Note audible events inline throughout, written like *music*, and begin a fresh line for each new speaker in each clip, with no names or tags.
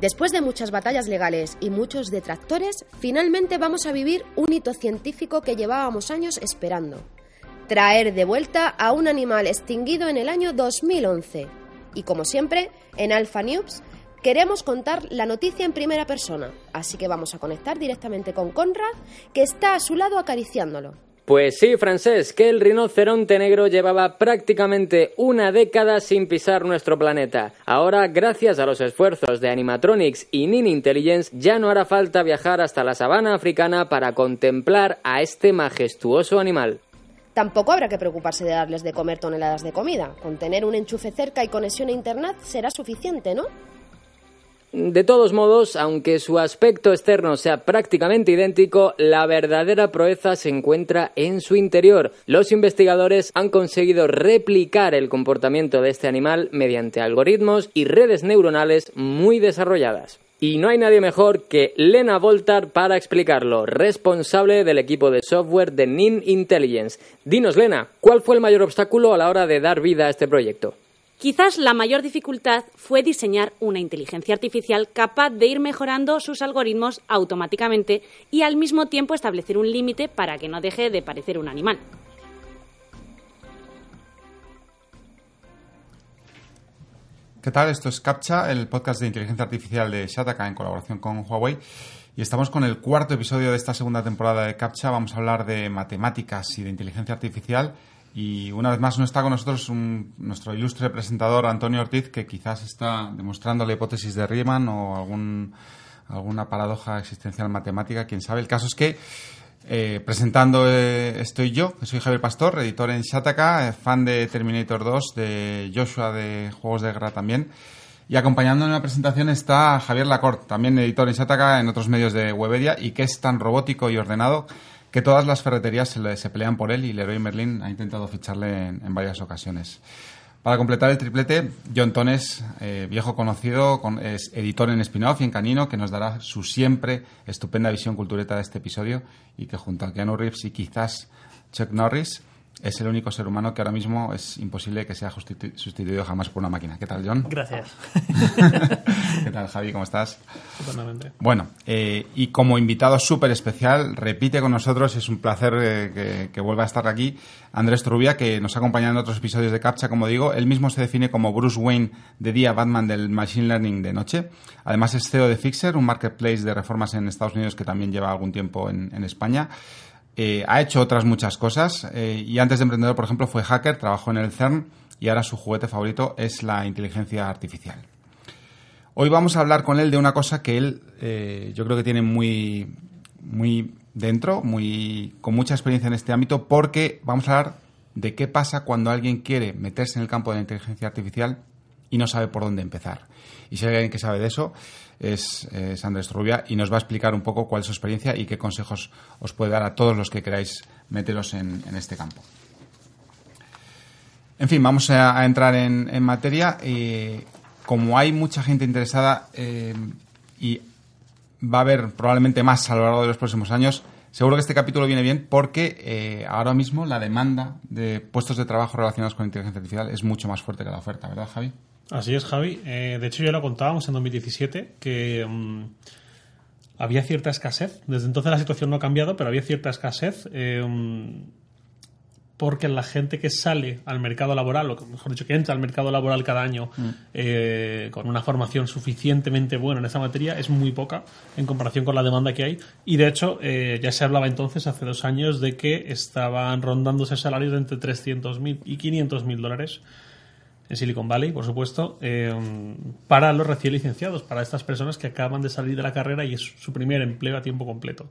Después de muchas batallas legales y muchos detractores, finalmente vamos a vivir un hito científico que llevábamos años esperando. Traer de vuelta a un animal extinguido en el año 2011. Y como siempre, en Alpha News queremos contar la noticia en primera persona, así que vamos a conectar directamente con Conrad, que está a su lado acariciándolo.
Pues sí, francés, que el rinoceronte negro llevaba prácticamente una década sin pisar nuestro planeta. Ahora, gracias a los esfuerzos de Animatronics y Nin Intelligence, ya no hará falta viajar hasta la sabana africana para contemplar a este majestuoso animal.
Tampoco habrá que preocuparse de darles de comer toneladas de comida. Con tener un enchufe cerca y conexión a Internet será suficiente, ¿no?
De todos modos, aunque su aspecto externo sea prácticamente idéntico, la verdadera proeza se encuentra en su interior. Los investigadores han conseguido replicar el comportamiento de este animal mediante algoritmos y redes neuronales muy desarrolladas. Y no hay nadie mejor que Lena Voltar para explicarlo, responsable del equipo de software de NIN Intelligence. Dinos, Lena, ¿cuál fue el mayor obstáculo a la hora de dar vida a este proyecto?
Quizás la mayor dificultad fue diseñar una inteligencia artificial capaz de ir mejorando sus algoritmos automáticamente y al mismo tiempo establecer un límite para que no deje de parecer un animal.
¿Qué tal? Esto es CAPTCHA, el podcast de inteligencia artificial de Shataka en colaboración con Huawei. Y estamos con el cuarto episodio de esta segunda temporada de CAPTCHA. Vamos a hablar de matemáticas y de inteligencia artificial. Y una vez más no está con nosotros nuestro ilustre presentador Antonio Ortiz, que quizás está demostrando la hipótesis de Riemann o algún, alguna paradoja existencial matemática, quién sabe. El caso es que eh, presentando eh, estoy yo, que soy Javier Pastor, editor en Shataka, eh, fan de Terminator 2, de Joshua de Juegos de Guerra también. Y acompañando en la presentación está Javier Lacorte, también editor en Shataka en otros medios de Webedia y que es tan robótico y ordenado que todas las ferreterías se, pelean por él y Leroy Merlin ha intentado ficharle en, varias ocasiones. Para completar el triplete, John Tones, viejo conocido, es editor en Spin-Off y en Canino, que nos dará su siempre estupenda visión cultureta de este episodio y que junto a Keanu Reeves y quizás Chuck Norris es el único ser humano que ahora mismo es imposible que sea sustituido jamás por una máquina. ¿Qué tal, John?
Gracias. *laughs*
¿Qué tal, Javi? ¿Cómo estás?
Totalmente.
Bueno, eh, y como invitado súper especial, repite con nosotros, es un placer eh, que, vuelva a estar aquí, Andrés Trubia, que nos ha acompañado en otros episodios de CAPTCHA, como digo. Él mismo se define como Bruce Wayne de día, Batman del Machine Learning de noche. Además es CEO de Fixer, un marketplace de reformas en Estados Unidos que también lleva algún tiempo en España. Eh, ha hecho otras muchas cosas eh, y antes de emprendedor, por ejemplo, fue hacker, trabajó en el CERN y ahora su juguete favorito es la inteligencia artificial. Hoy vamos a hablar con él de una cosa que él eh, yo creo que tiene muy, muy dentro, muy, con mucha experiencia en este ámbito, porque vamos a hablar de qué pasa cuando alguien quiere meterse en el campo de la inteligencia artificial y no sabe por dónde empezar. Y si hay alguien que sabe de eso, es, Andrés Rubia y nos va a explicar un poco cuál es su experiencia y qué consejos os puede dar a todos los que queráis meteros en, este campo. En fin, vamos a, entrar en, materia. Eh, como hay mucha gente interesada eh, y va a haber probablemente más a lo largo de los próximos años, seguro que este capítulo viene bien porque eh, ahora mismo la demanda de puestos de trabajo relacionados con inteligencia artificial es mucho más fuerte que la oferta, ¿verdad, Javi?
Así es, Javi. Eh, de hecho, ya lo contábamos en 2017 que mm, había cierta escasez. Desde entonces la situación no ha cambiado, pero había cierta escasez. Eh, mm, porque la gente que sale al mercado laboral, o mejor dicho, que entra al mercado laboral cada año mm. eh, con una formación suficientemente buena en esa materia, es muy poca en comparación con la demanda que hay. Y de hecho, ya se hablaba entonces, hace dos años, de que estaban rondándose salarios de entre 300.000 y 500.000 dólares en Silicon Valley, por supuesto, eh, para los recién licenciados, para estas personas que acaban de salir de la carrera y es su primer empleo a tiempo completo.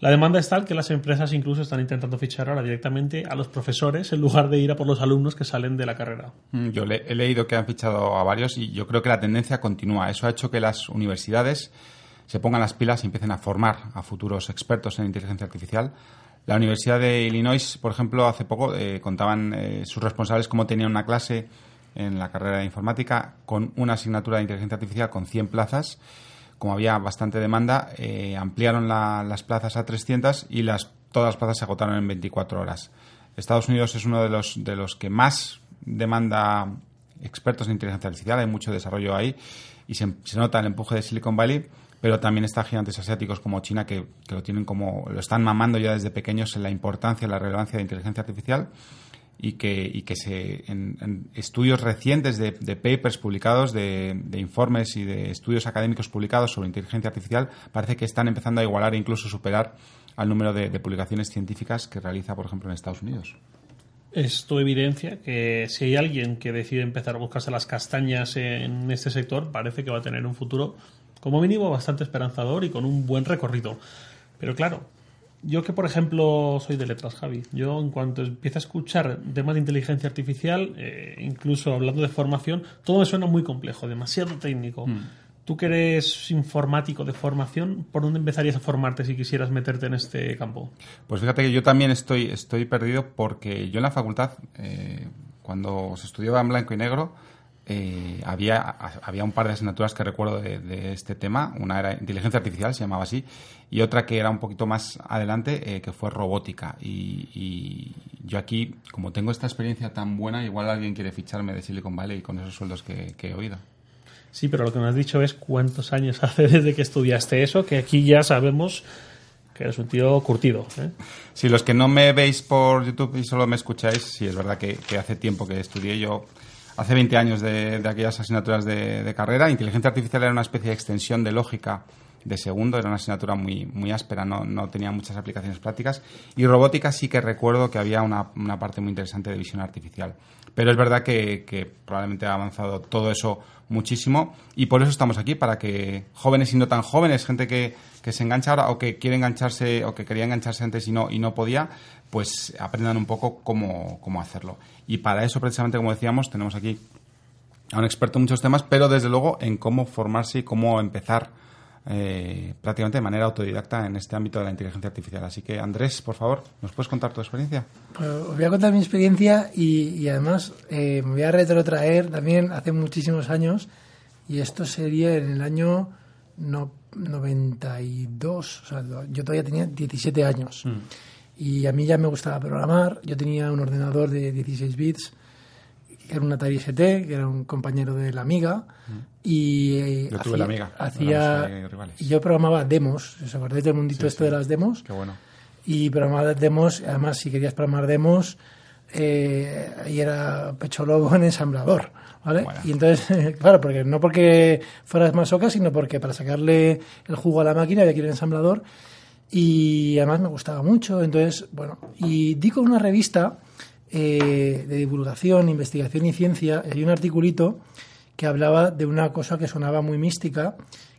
La demanda es tal que las empresas incluso están intentando fichar ahora directamente a los profesores en lugar de ir a por los alumnos que salen de la carrera.
Mm, yo he leído que han fichado a varios y yo creo que la tendencia continúa. Eso ha hecho que las universidades se pongan las pilas y empiecen a formar a futuros expertos en inteligencia artificial. La Universidad de Illinois, por ejemplo, hace poco eh, contaban eh, sus responsables cómo tenían una clase en la carrera de informática con una asignatura de inteligencia artificial con 100 plazas. Como había bastante demanda, eh, ampliaron las plazas a 300 y las, todas las plazas se agotaron en 24 horas. Estados Unidos es uno de los, de los que más demanda expertos en inteligencia artificial, hay mucho desarrollo ahí y se, nota el empuje de Silicon Valley pero también está gigantes asiáticos como China que, que, lo tienen como lo están mamando ya desde pequeños en la importancia, la relevancia de inteligencia artificial y que, y que se, en, estudios recientes de, de papers publicados, de, de, informes y de estudios académicos publicados sobre inteligencia artificial, parece que están empezando a igualar e incluso superar al número de, de publicaciones científicas que realiza, por ejemplo, en Estados Unidos.
Esto evidencia que si hay alguien que decide empezar a buscarse las castañas en este sector, parece que va a tener un futuro como mínimo bastante esperanzador y con un buen recorrido. Pero claro, yo que por ejemplo soy de letras, Javi, yo en cuanto empiezo a escuchar temas de inteligencia artificial, eh, incluso hablando de formación, todo me suena muy complejo, demasiado técnico. Mm. Tú que eres informático de formación, ¿por dónde empezarías a formarte si quisieras meterte en este campo?
Pues fíjate que yo también estoy, estoy perdido porque yo en la facultad, eh, cuando se estudiaba en blanco y negro, eh, había, había un par de asignaturas que recuerdo de, de, este tema. Una era inteligencia artificial, se llamaba así, y otra que era un poquito más adelante, eh, que fue robótica. Y, y, yo aquí, como tengo esta experiencia tan buena, igual alguien quiere ficharme de Silicon Valley con esos sueldos que, que he oído.
Sí, pero lo que me has dicho es cuántos años *laughs* hace desde que estudiaste eso, que aquí ya sabemos que eres un tío curtido. ¿eh?
Sí, los que no me veis por YouTube y solo me escucháis, sí, es verdad que, que hace tiempo que estudié yo hace 20 años de, de aquellas asignaturas de, carrera. Inteligencia artificial era una especie de extensión de lógica de segundo, era una asignatura muy, muy áspera, no, no tenía muchas aplicaciones prácticas. Y robótica sí que recuerdo que había una, una parte muy interesante de visión artificial. Pero es verdad que, que, probablemente ha avanzado todo eso muchísimo y por eso estamos aquí, para que jóvenes y no tan jóvenes, gente que, que se engancha ahora o que quiere engancharse o que quería engancharse antes y no, y no podía, pues aprendan un poco cómo, cómo hacerlo. Y para eso, precisamente, como decíamos, tenemos aquí a un experto en muchos temas, pero desde luego en cómo formarse y cómo empezar eh, prácticamente de manera autodidacta en este ámbito de la inteligencia artificial. Así que, Andrés, por favor, ¿nos puedes contar tu experiencia?
Pues os voy a contar mi experiencia y, y además eh, me voy a retrotraer también hace muchísimos años y esto sería en el año no, 92, o sea, yo todavía tenía 17 años. Mm. Y a mí ya me gustaba programar. Yo tenía un ordenador de 16 bits, que era un Atari ST, que era un compañero de la Amiga. Y
eh, yo tuve hacía, la Amiga.
Hacía, y yo programaba demos. ¿Os acordáis del mundito sí, esto sí. de las demos?
Qué bueno.
Y programaba demos. Además, si querías programar demos, eh, ahí era pecho lobo en ensamblador. ¿Vale? Bueno. Y entonces, *laughs* claro, porque no porque fueras masoca, sino porque para sacarle el jugo a la máquina había que ir al ensamblador y además me gustaba mucho. Entonces, bueno, y di con una revista eh, de divulgación, investigación y ciencia, hay un articulito que hablaba de una cosa que sonaba muy mística,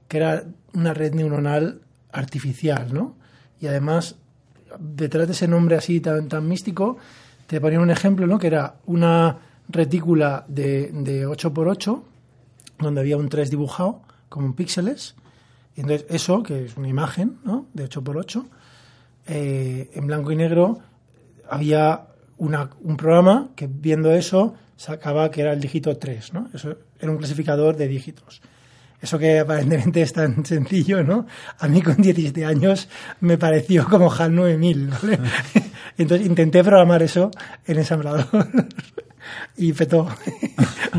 que era una red neuronal artificial, ¿no? Y además, detrás de ese nombre así tan, tan místico, te ponían un ejemplo, ¿no? Que era una retícula de, de 8x8, donde había un 3 dibujado, como en píxeles, y entonces eso, que es una imagen ¿no? de 8x8, eh, en blanco y negro, había una, un programa que viendo eso sacaba que era el dígito 3, ¿no? Eso era un clasificador de dígitos. Eso que aparentemente es tan *laughs* sencillo, ¿no? A mí con 17 años me pareció como HAL 9000, ¿vale? *laughs* Entonces intenté programar eso en ensamblador *laughs* y petó.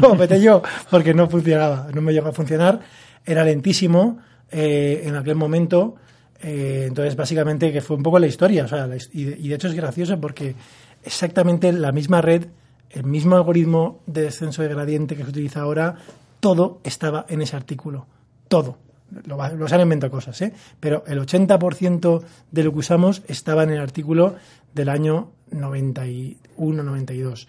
o peté yo, porque no funcionaba, no me llegó a funcionar. Era lentísimo, eh, en aquel momento. Eh, entonces, básicamente, que fue un poco la historia. O sea, la, y, de, hecho es gracioso porque exactamente la misma red, el mismo algoritmo de descenso de gradiente que se utiliza ahora, todo estaba en ese artículo. Todo. Lo, lo se han inventado cosas, ¿eh? Pero el 80% de lo que usamos estaba en el artículo del año 91-92.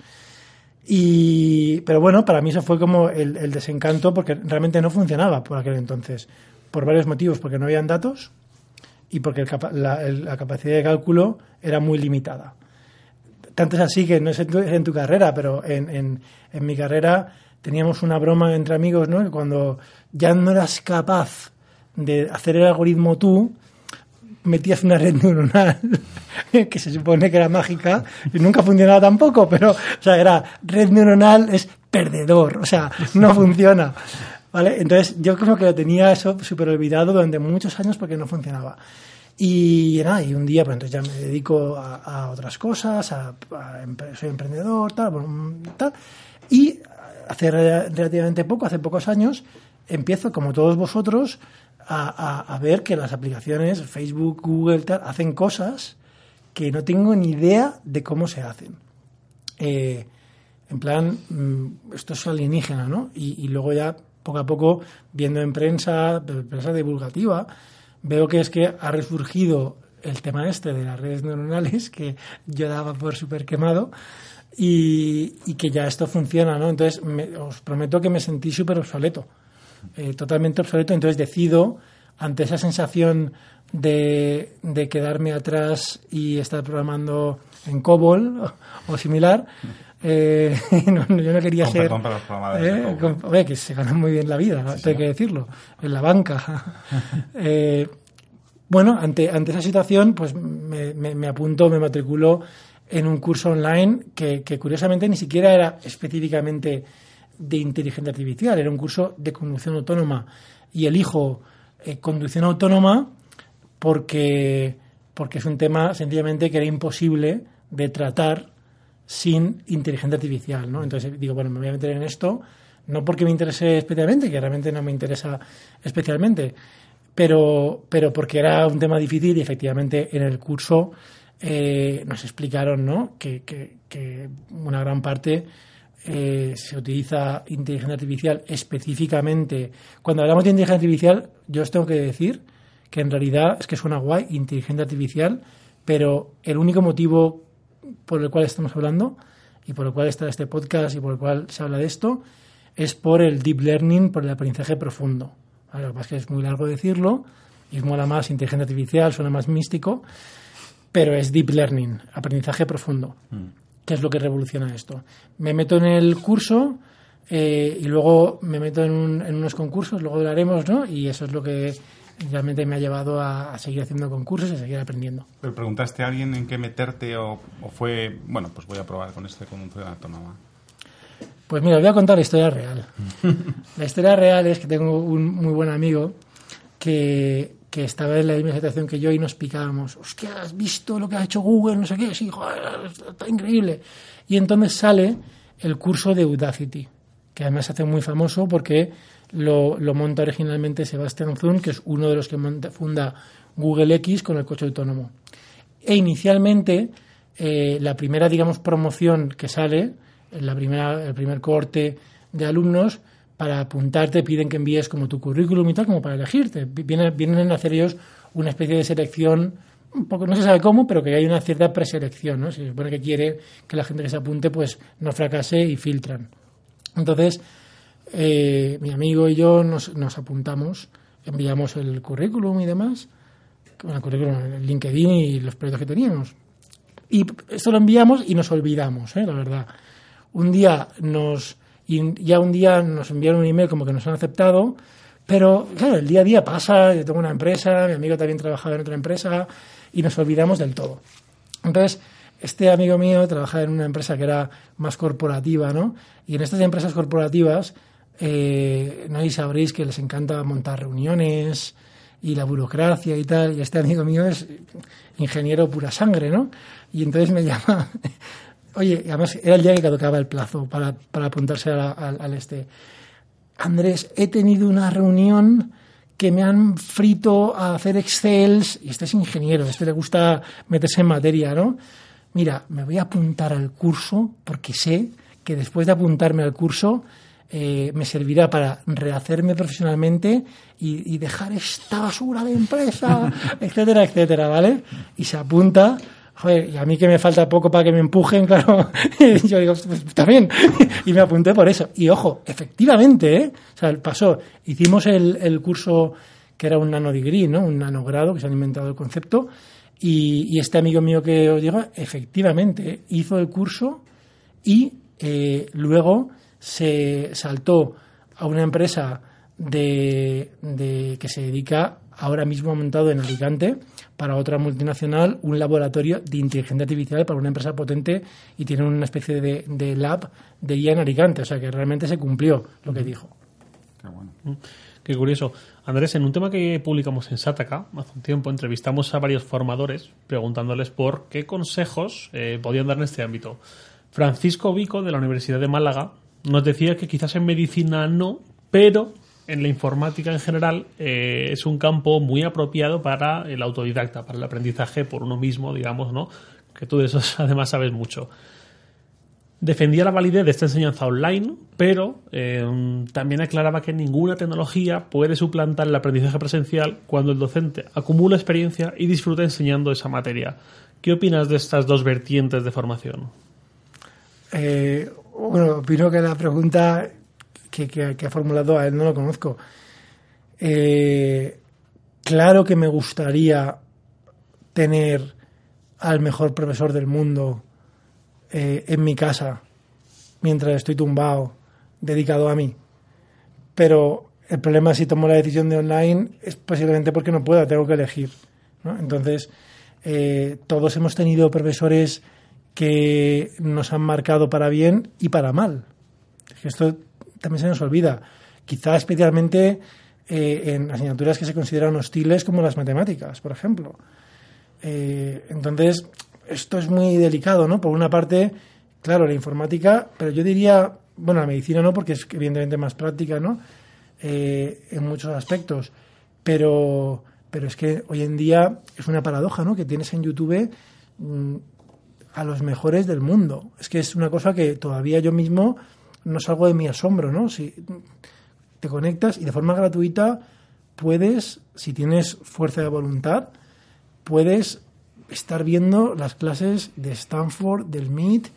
Y, pero bueno, para mí eso fue como el desencanto porque realmente no funcionaba por aquel entonces por varios motivos, porque no habían datos y porque el, la, el, la, capacidad de cálculo era muy limitada. Tanto es así que no es en tu, en tu carrera, pero en, en, en, mi carrera teníamos una broma entre amigos, ¿no? Que cuando ya no eras capaz de hacer el algoritmo tú, metías una red neuronal *laughs* que se supone que era mágica y nunca funcionaba tampoco, pero, o sea, era red neuronal es perdedor, o sea, no funciona. Entonces yo como que lo tenía eso súper olvidado durante muchos años porque no funcionaba. Y nada, y un día pues entonces ya me dedico a, otras cosas, a, soy emprendedor, tal, tal. Y hace relativamente poco, hace pocos años, empiezo, como todos vosotros, a, ver que las aplicaciones, Facebook, Google, tal, hacen cosas que no tengo ni idea de cómo se hacen. Eh, en plan, mm, esto es alienígena, ¿no? Y, luego ya, poco a poco, viendo en prensa, prensa divulgativa, veo que es que ha resurgido el tema este de las redes neuronales, que yo daba por súper quemado, y, que ya esto funciona, ¿no? Entonces, os prometo que me sentí súper obsoleto, eh, totalmente obsoleto, entonces decido, ante esa sensación de, de quedarme atrás y estar programando en COBOL o similar, eh, *laughs* yo no quería ser. eh, que se gana muy bien la vida, hay que decirlo, en la banca. *laughs* eh, bueno, ante, ante esa situación, pues me, me, me apunto, me matriculo en un curso online que, que, curiosamente ni siquiera era específicamente de inteligencia artificial, era un curso de conducción autónoma. Y elijo eh, conducción autónoma porque, porque es un tema sencillamente que era imposible de tratar sin inteligencia artificial, ¿no? Entonces digo, bueno, me voy a meter en esto, no porque me interese especialmente, que realmente no me interesa especialmente, pero, pero porque era un tema difícil y efectivamente en el curso eh, nos explicaron ¿no? que, que, una gran parte eh, se utiliza inteligencia artificial específicamente. Cuando hablamos de inteligencia artificial, yo os tengo que decir que en realidad es que suena guay, inteligencia artificial, pero el único motivo por el cual estamos hablando y por el cual está este podcast y por el cual se habla de esto es por el deep learning, por el aprendizaje profundo. Lo que pasa es que es muy largo decirlo y mola más inteligencia artificial, suena más místico, pero es deep learning, aprendizaje profundo, mm. que es lo que revoluciona esto. Me meto en el curso eh, y luego me meto en, en, unos concursos, luego hablaremos, ¿no? Y eso es lo que realmente me ha llevado a, seguir haciendo concursos y a seguir aprendiendo.
¿Pero preguntaste a alguien en qué meterte o, fue, bueno, pues voy a probar con este con un autónoma?
Pues mira, voy a contar la historia real. la historia real es que tengo un muy buen amigo que, que estaba en la misma situación que yo y nos picábamos. Hostia, ¿has visto lo que ha hecho Google? No sé qué. Sí, joder, está increíble. Y entonces sale el curso de Udacity, que además se hace muy famoso porque lo, monta originalmente Sebastian Zun, que es uno de los que funda Google X con el coche autónomo. E inicialmente, eh, la primera, digamos, promoción que sale, la primera, el primer corte de alumnos, para apuntarte piden que envíes como tu currículum y tal, como para elegirte. Vienen, vienen a hacer ellos una especie de selección, un poco, no se sabe cómo, pero que hay una cierta preselección, ¿no? Se supone que quiere que la gente que se apunte pues no fracase y filtran. Entonces, eh, mi amigo y yo nos, apuntamos, enviamos el currículum y demás, el currículum, el LinkedIn y los proyectos que teníamos. Y esto lo enviamos y nos olvidamos, ¿eh? la verdad. Un día nos, ya un día nos enviaron un email como que nos han aceptado, pero claro, el día a día pasa, yo tengo una empresa, mi amigo también trabajaba en otra empresa y nos olvidamos del todo. Entonces, este amigo mío trabajaba en una empresa que era más corporativa, ¿no? Y en estas empresas corporativas eh, nadie sabréis que les encanta montar reuniones y la burocracia y tal. Y este amigo mío es ingeniero pura sangre, ¿no? Y entonces me *laughs* llama. Oye, además era el día que caducaba el plazo para, para apuntarse al este. Andrés, he tenido una reunión que me han frito a hacer Excels, y este es ingeniero, este le gusta meterse en materia, ¿no? Mira, me voy a apuntar al curso porque sé que después de apuntarme al curso eh, me servirá para rehacerme profesionalmente y, dejar esta basura de empresa, *laughs* etcétera, etcétera, ¿vale? Y se apunta joder, y a mí que me falta poco para que me empujen, *laughs* claro, yo digo, pues también, *laughs* y me apunté por eso. Y ojo, efectivamente, ¿eh? O sea, pasó, hicimos el, el curso que era un nanodegree, ¿no? Un nanogrado, que se han inventado el concepto, y, y, este amigo mío que os digo, efectivamente, hizo el curso y eh, luego se saltó a una empresa de, que se dedica ahora mismo montado en Alicante para otra multinacional un laboratorio de inteligencia artificial para una empresa potente y tiene una especie de, de lab de IA en Alicante. O sea que realmente se cumplió lo que dijo.
Qué bueno. Mm, qué curioso. Andrés, en un tema que publicamos en Sataka hace un tiempo, entrevistamos a varios formadores preguntándoles por qué consejos eh, podían dar en este ámbito. Francisco Vico, de la Universidad de Málaga, nos decía que quizás en medicina no, pero en la informática en general eh, es un campo muy apropiado para el autodidacta, para el aprendizaje por uno mismo, digamos, ¿no? Que tú de eso *laughs* además sabes mucho. Defendía la validez de esta enseñanza online, pero eh, también aclaraba que ninguna tecnología puede suplantar el aprendizaje presencial cuando el docente acumula experiencia y disfruta enseñando esa materia. ¿Qué opinas de estas dos vertientes de formación?
Eh, bueno, opino que la pregunta que, ha formulado a él no lo conozco. Eh, claro que me gustaría tener al mejor profesor del mundo eh, en mi casa mientras estoy tumbado, dedicado a mí. Pero el problema si tomo la decisión de online es posiblemente porque no pueda, tengo que elegir. Entonces, eh, todos hemos tenido profesores que nos han marcado para bien y para mal. Esto también se nos olvida. Quizá especialmente eh, en asignaturas que se consideran hostiles como las matemáticas, por ejemplo. Eh, entonces, esto es muy delicado, ¿no? Por una parte, claro, la informática, pero yo diría, bueno, la medicina no, porque es evidentemente más práctica, ¿no? Eh, en muchos aspectos. Pero, pero es que hoy en día es una paradoja, ¿no? Que tienes en YouTube mm, a los mejores del mundo. Es que es una cosa que todavía yo mismo no salgo de mi asombro, ¿no? Si te conectas y de forma gratuita puedes, si tienes fuerza de voluntad, puedes estar viendo las clases de Stanford, del MIT,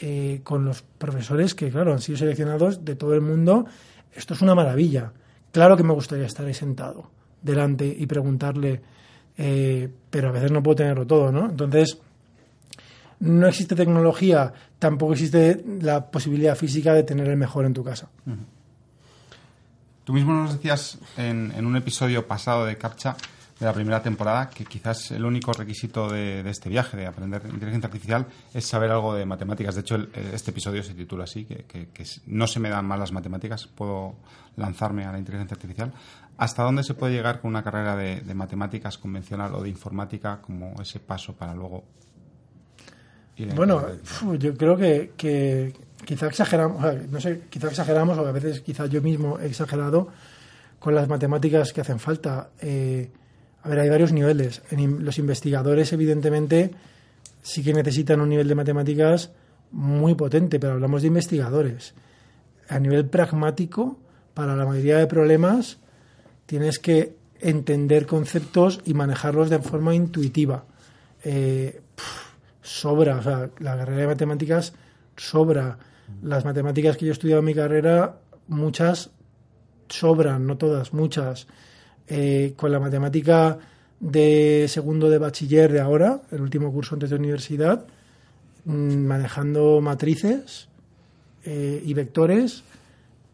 eh, con los profesores que, claro, han sido seleccionados de todo el mundo. Esto es una maravilla. Claro que me gustaría estar ahí sentado delante y preguntarle, eh, pero a veces no puedo tenerlo todo, ¿no? Entonces, no existe tecnología, tampoco existe la posibilidad física de tener el mejor en tu casa.
Tú mismo nos decías en, un episodio pasado de CAPTCHA de la primera temporada que quizás el único requisito de, este viaje, de aprender inteligencia artificial, es saber algo de matemáticas. De hecho, este episodio se titula así, que, no se me dan mal las matemáticas, puedo lanzarme a la inteligencia artificial. ¿Hasta dónde se puede llegar con una carrera de matemáticas convencional o de informática como ese paso para luego
bueno, yo creo que, que quizá exageramos, no sé, quizá exageramos o a veces quizá yo mismo he exagerado con las matemáticas que hacen falta. Eh, a ver, hay varios niveles. los investigadores, evidentemente, sí que necesitan un nivel de matemáticas muy potente, pero hablamos de investigadores. A nivel pragmático, para la mayoría de problemas, tienes que entender conceptos y manejarlos de forma intuitiva. Eh, sobra, o sea, la carrera de matemáticas sobra. Las matemáticas que yo he estudiado en mi carrera, muchas sobran, no todas, muchas. Eh, con la matemática de segundo de bachiller de ahora, el último curso antes de universidad, mm, manejando matrices eh, y vectores,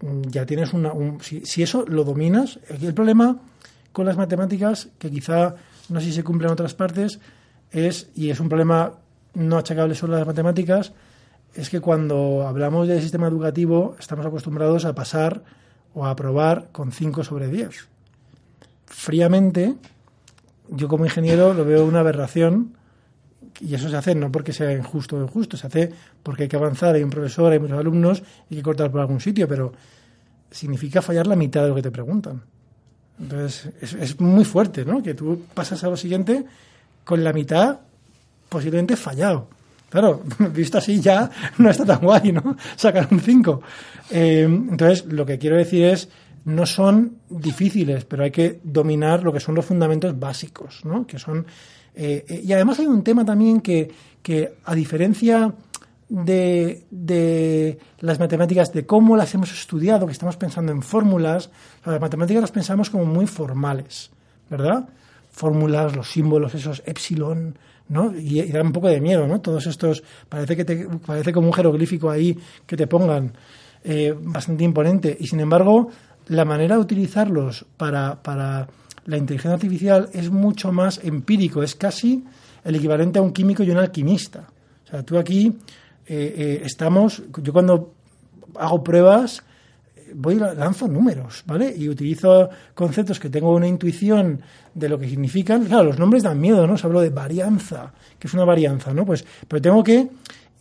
mm, ya tienes una... si, si, eso lo dominas, el problema con las matemáticas, que quizá no sé si se cumple en otras partes, es, y es un problema no achacable solo a las matemáticas, es que cuando hablamos del sistema educativo estamos acostumbrados a pasar o a aprobar con 5 sobre 10. Fríamente, yo como ingeniero lo veo una aberración y eso se hace no porque sea injusto o injusto, se hace porque hay que avanzar, hay un profesor, hay muchos alumnos y hay que cortar por algún sitio, pero significa fallar la mitad de lo que te preguntan. Entonces, es, es muy fuerte, ¿no? Que tú pasas a lo siguiente con la mitad posiblemente fallado. Claro, *laughs* visto así ya *laughs* no está tan guay, ¿no? Sacar un 5. Eh, entonces, lo que quiero decir es, no son difíciles, pero hay que dominar lo que son los fundamentos básicos, ¿no? Que son, eh, eh, y además hay un tema también que, que a diferencia de, de, las matemáticas, de cómo las hemos estudiado, que estamos pensando en fórmulas, las matemáticas las pensamos como muy formales, ¿verdad? Fórmulas, los símbolos, esos epsilon, ¿no? Y, da un poco de miedo, ¿no? Todos estos, parece que te, parece como un jeroglífico ahí que te pongan eh, bastante imponente. Y sin embargo, la manera de utilizarlos para, para la inteligencia artificial es mucho más empírico, es casi el equivalente a un químico y un alquimista. O sea, tú aquí eh, eh, estamos, yo cuando hago pruebas, voy lanzo números, ¿vale? Y utilizo conceptos que tengo una intuición de lo que significan. Claro, los nombres dan miedo, ¿no? Se hablo de varianza, que es una varianza, ¿no? Pues, pero tengo que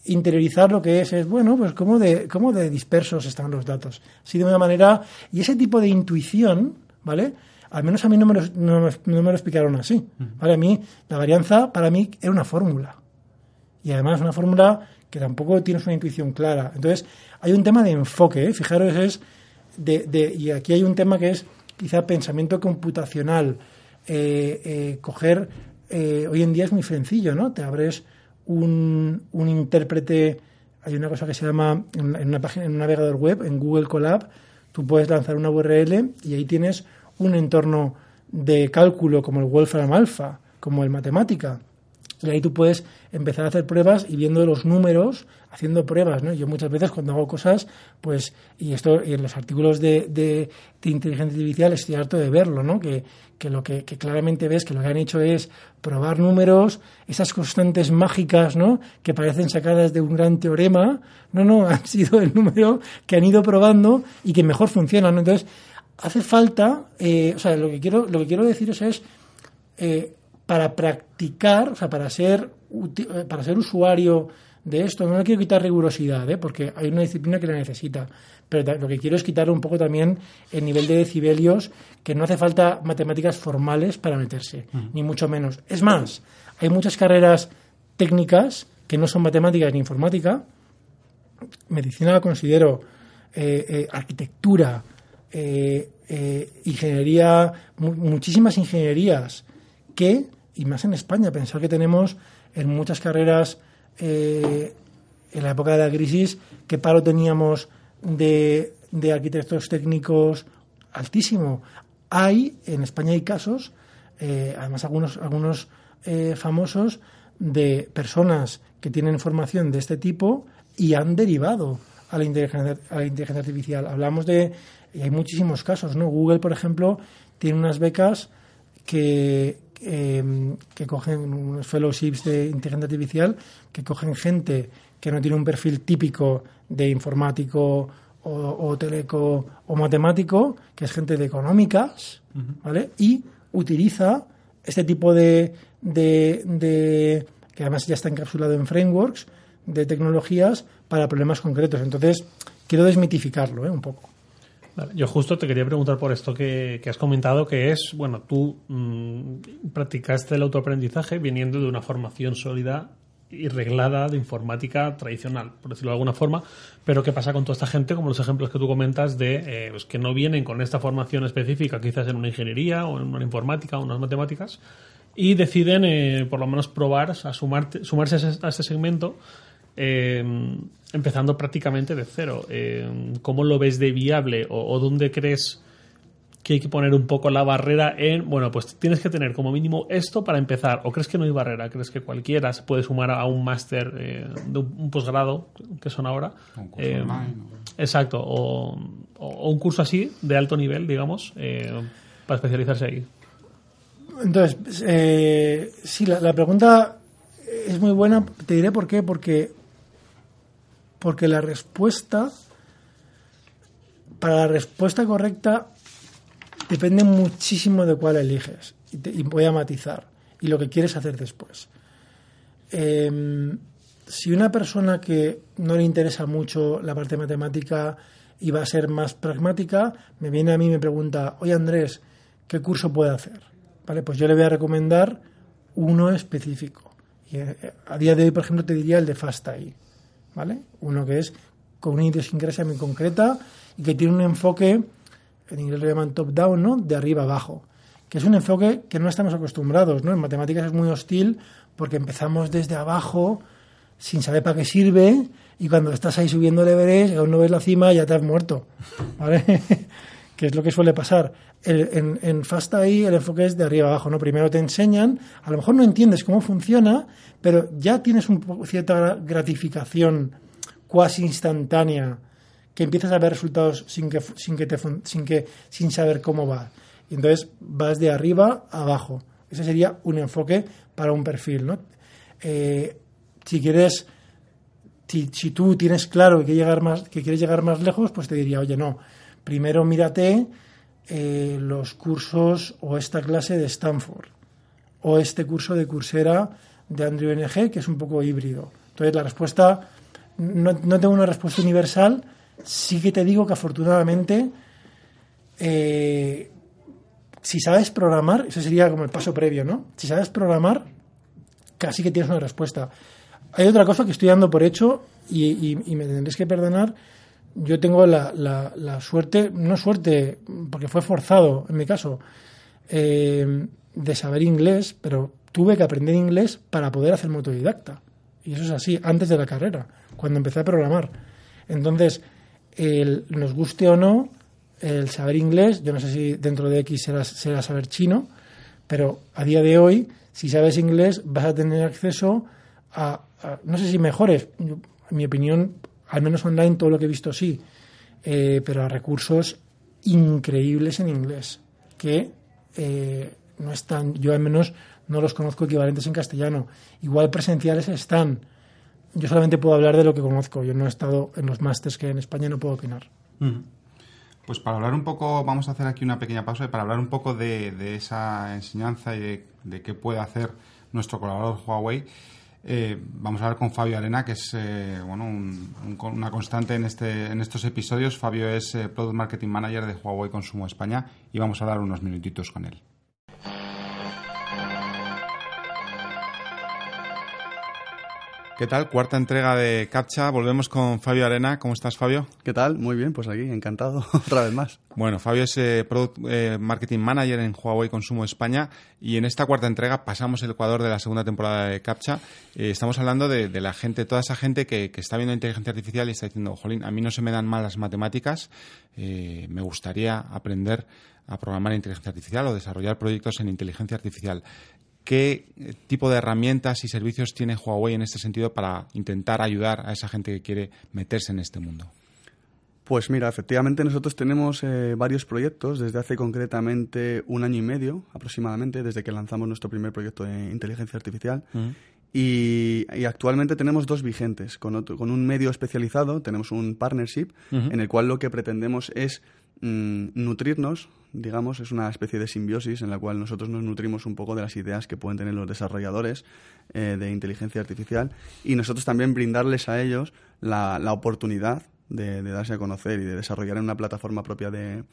interiorizar lo que es, es bueno, pues cómo de, cómo de dispersos están los datos. Así de una manera, y ese tipo de intuición, ¿vale? Al menos a mí no me lo, no, me lo explicaron así. ¿vale? A mí, la varianza, para mí, era una fórmula. Y además una fórmula que tampoco tienes una intuición clara. Entonces, hay un tema de enfoque, ¿eh? fijaros, es de, de, y aquí hay un tema que es quizá pensamiento computacional. Eh, eh, coger, hoy en día es muy sencillo, ¿no? Te abres un, un intérprete, hay una cosa que se llama, en, una página, en un navegador web, en Google Colab, tú puedes lanzar una URL y ahí tienes un entorno de cálculo como el Wolfram Alpha, como el Matemática. Y ahí tú puedes empezar a hacer pruebas y viendo los números, haciendo pruebas, ¿no? Yo muchas veces cuando hago cosas, pues, y esto y en los artículos de, de, inteligencia artificial estoy harto de verlo, ¿no? Que, que lo que, claramente ves que lo que han hecho es probar números, esas constantes mágicas, ¿no? Que parecen sacadas de un gran teorema, no, no, *laughs* han sido el número que han ido probando y que mejor funcionan, Entonces, hace falta, eh, o sea, lo que quiero, lo que quiero deciros es, eh, para practicar, o sea, para ser, eh, para ser usuario de esto, no le quiero quitar rigurosidad, ¿eh? porque hay una disciplina que la necesita, pero lo que quiero es quitar un poco también el nivel de decibelios, que no hace falta matemáticas formales para meterse, ni mucho menos. Es más, hay muchas carreras técnicas que no son matemáticas ni informática, medicina la considero, arquitectura, eh, eh, ingeniería, muchísimas ingenierías que, y más en España, pensar que tenemos en muchas carreras eh, en la época de la crisis, qué paro teníamos de, de arquitectos técnicos altísimo. Hay, en España hay casos, además algunos, algunos famosos, de personas que tienen formación de este tipo y han derivado a la inteligencia, a la inteligencia artificial. Hablamos de hay muchísimos casos, ¿no? Google, por ejemplo, tiene unas becas que, em, que cogen unos fellowships de inteligencia artificial que cogen gente que no tiene un perfil típico de informático o, teleco o matemático, que es gente de económicas, ¿vale? Y utiliza este tipo de, de, de, que además ya está encapsulado en frameworks de tecnologías para problemas concretos. Entonces, quiero desmitificarlo ¿eh? un poco.
Yo justo te quería preguntar por esto que, has comentado, que es, bueno, tú mm, practicaste el autoaprendizaje viniendo de una formación sólida y reglada de informática tradicional, por decirlo de alguna forma, pero ¿qué pasa con toda esta gente, como los ejemplos que tú comentas, de eh, pues que no vienen con esta formación específica, quizás en una ingeniería o en una informática o en unas matemáticas, y deciden, eh, por lo menos, probar, a sumarse a ese segmento eh, empezando prácticamente de cero. Eh, ¿Cómo lo ves de viable o, dónde crees que hay que poner un poco la barrera en, bueno, pues tienes que tener como mínimo esto para empezar? ¿O crees que no hay barrera? ¿Crees que cualquiera se puede sumar a un máster eh, de un, posgrado, que son ahora?
Un curso online.
Exacto, o, un curso así, de alto nivel, digamos, para especializarse ahí.
Entonces, sí, la, la pregunta es muy buena. Te diré por qué. Porque porque la respuesta, para la respuesta correcta, depende muchísimo de cuál eliges. Y, voy a matizar. Y lo que quieres hacer después. Em, si una persona que no le interesa mucho la parte matemática y va a ser más pragmática, me viene a mí y me pregunta, oye Andrés, ¿qué curso puede hacer? Vale, pues yo le voy a recomendar uno específico. Y eh, a día de hoy, por ejemplo, te diría el de FastAI. ¿Vale? Uno que es con una idiosincrasia muy concreta y que tiene un enfoque, en inglés lo llaman top-down, ¿no? De arriba abajo, que es un enfoque que no estamos acostumbrados, ¿no? En matemáticas es muy hostil porque empezamos desde abajo sin saber para qué sirve y cuando estás ahí subiendo el Everest aún no ves la cima ya te has muerto, ¿vale? *laughs* que es lo que suele pasar. en, en FastAI el enfoque es de arriba abajo, ¿no? Primero te enseñan, a lo mejor no entiendes cómo funciona, pero ya tienes un, cierta gratificación cuasi instantánea que empiezas a ver resultados sin que, sin que, te, sin que sin saber cómo va. Y entonces vas de arriba abajo. Ese sería un enfoque para un perfil, ¿no? Eh, si quieres, si, si, tú tienes claro que, llegar más, que quieres llegar más lejos, pues te diría, oye, no, primero mírate eh, los cursos o esta clase de Stanford o este curso de Coursera de Andrew NG, que es un poco híbrido. Entonces, la respuesta no, tengo una respuesta universal. Sí que te digo que afortunadamente, eh, si sabes programar, ese sería como el paso previo, ¿no? Si sabes programar, casi que tienes una respuesta. Hay otra cosa que estoy dando por hecho y, me tendréis que perdonar. Yo tengo la, la, suerte, no suerte, porque fue forzado en mi caso, eh, de saber inglés, pero tuve que aprender inglés para poder hacer autodidacta. Y eso es así, antes de la carrera, cuando empecé a programar. Entonces, el, nos guste o no, el saber inglés, yo no sé si dentro de X será, será saber chino, pero a día de hoy, si sabes inglés, vas a tener acceso a, no sé si mejores, en mi opinión, al menos online todo lo que he visto sí, eh, pero recursos increíbles en inglés, que eh, no están, yo al menos no los conozco equivalentes en castellano. Igual presenciales están. Yo solamente puedo hablar de lo que conozco. Yo no he estado en los másters que en España no puedo opinar.
Pues para hablar un poco, vamos a hacer aquí una pequeña pausa para hablar un poco de, esa enseñanza y de, qué puede hacer nuestro colaborador Huawei. Eh, vamos a hablar con Fabio Arena, que es eh, bueno, una constante en, este, en estos episodios. Fabio es eh, Product Marketing Manager de Huawei Consumo España y vamos a hablar unos minutitos con él. ¿Qué tal? Cuarta entrega de CAPTCHA. Volvemos con Fabio Arena. ¿Cómo estás, Fabio?
¿Qué tal? Muy bien, pues aquí, encantado. *laughs* Otra vez más.
Bueno, Fabio es eh, Product eh, Marketing Manager en Huawei Consumo España y en esta cuarta entrega pasamos el Ecuador de la segunda temporada de CAPTCHA. Eh, estamos hablando de, la gente, toda esa gente que, está viendo inteligencia artificial y está diciendo, jolín, a mí no se me dan mal las matemáticas, me gustaría aprender a programar inteligencia artificial o desarrollar proyectos en inteligencia artificial. ¿Qué eh, tipo de herramientas y servicios tiene Huawei en este sentido para intentar ayudar a esa gente que quiere meterse en este mundo?
Pues mira, efectivamente nosotros tenemos eh, varios proyectos desde hace concretamente un año y medio aproximadamente, desde que lanzamos nuestro primer proyecto de inteligencia artificial. y, actualmente tenemos dos vigentes. Con, con un medio especializado tenemos un partnership en el cual lo que pretendemos es Mm, nutrirnos, digamos, es una especie de simbiosis en la cual nosotros nos nutrimos un poco de las ideas que pueden tener los desarrolladores eh, de inteligencia artificial y nosotros también brindarles a ellos la, oportunidad de, darse a conocer y de desarrollar en una plataforma propia de,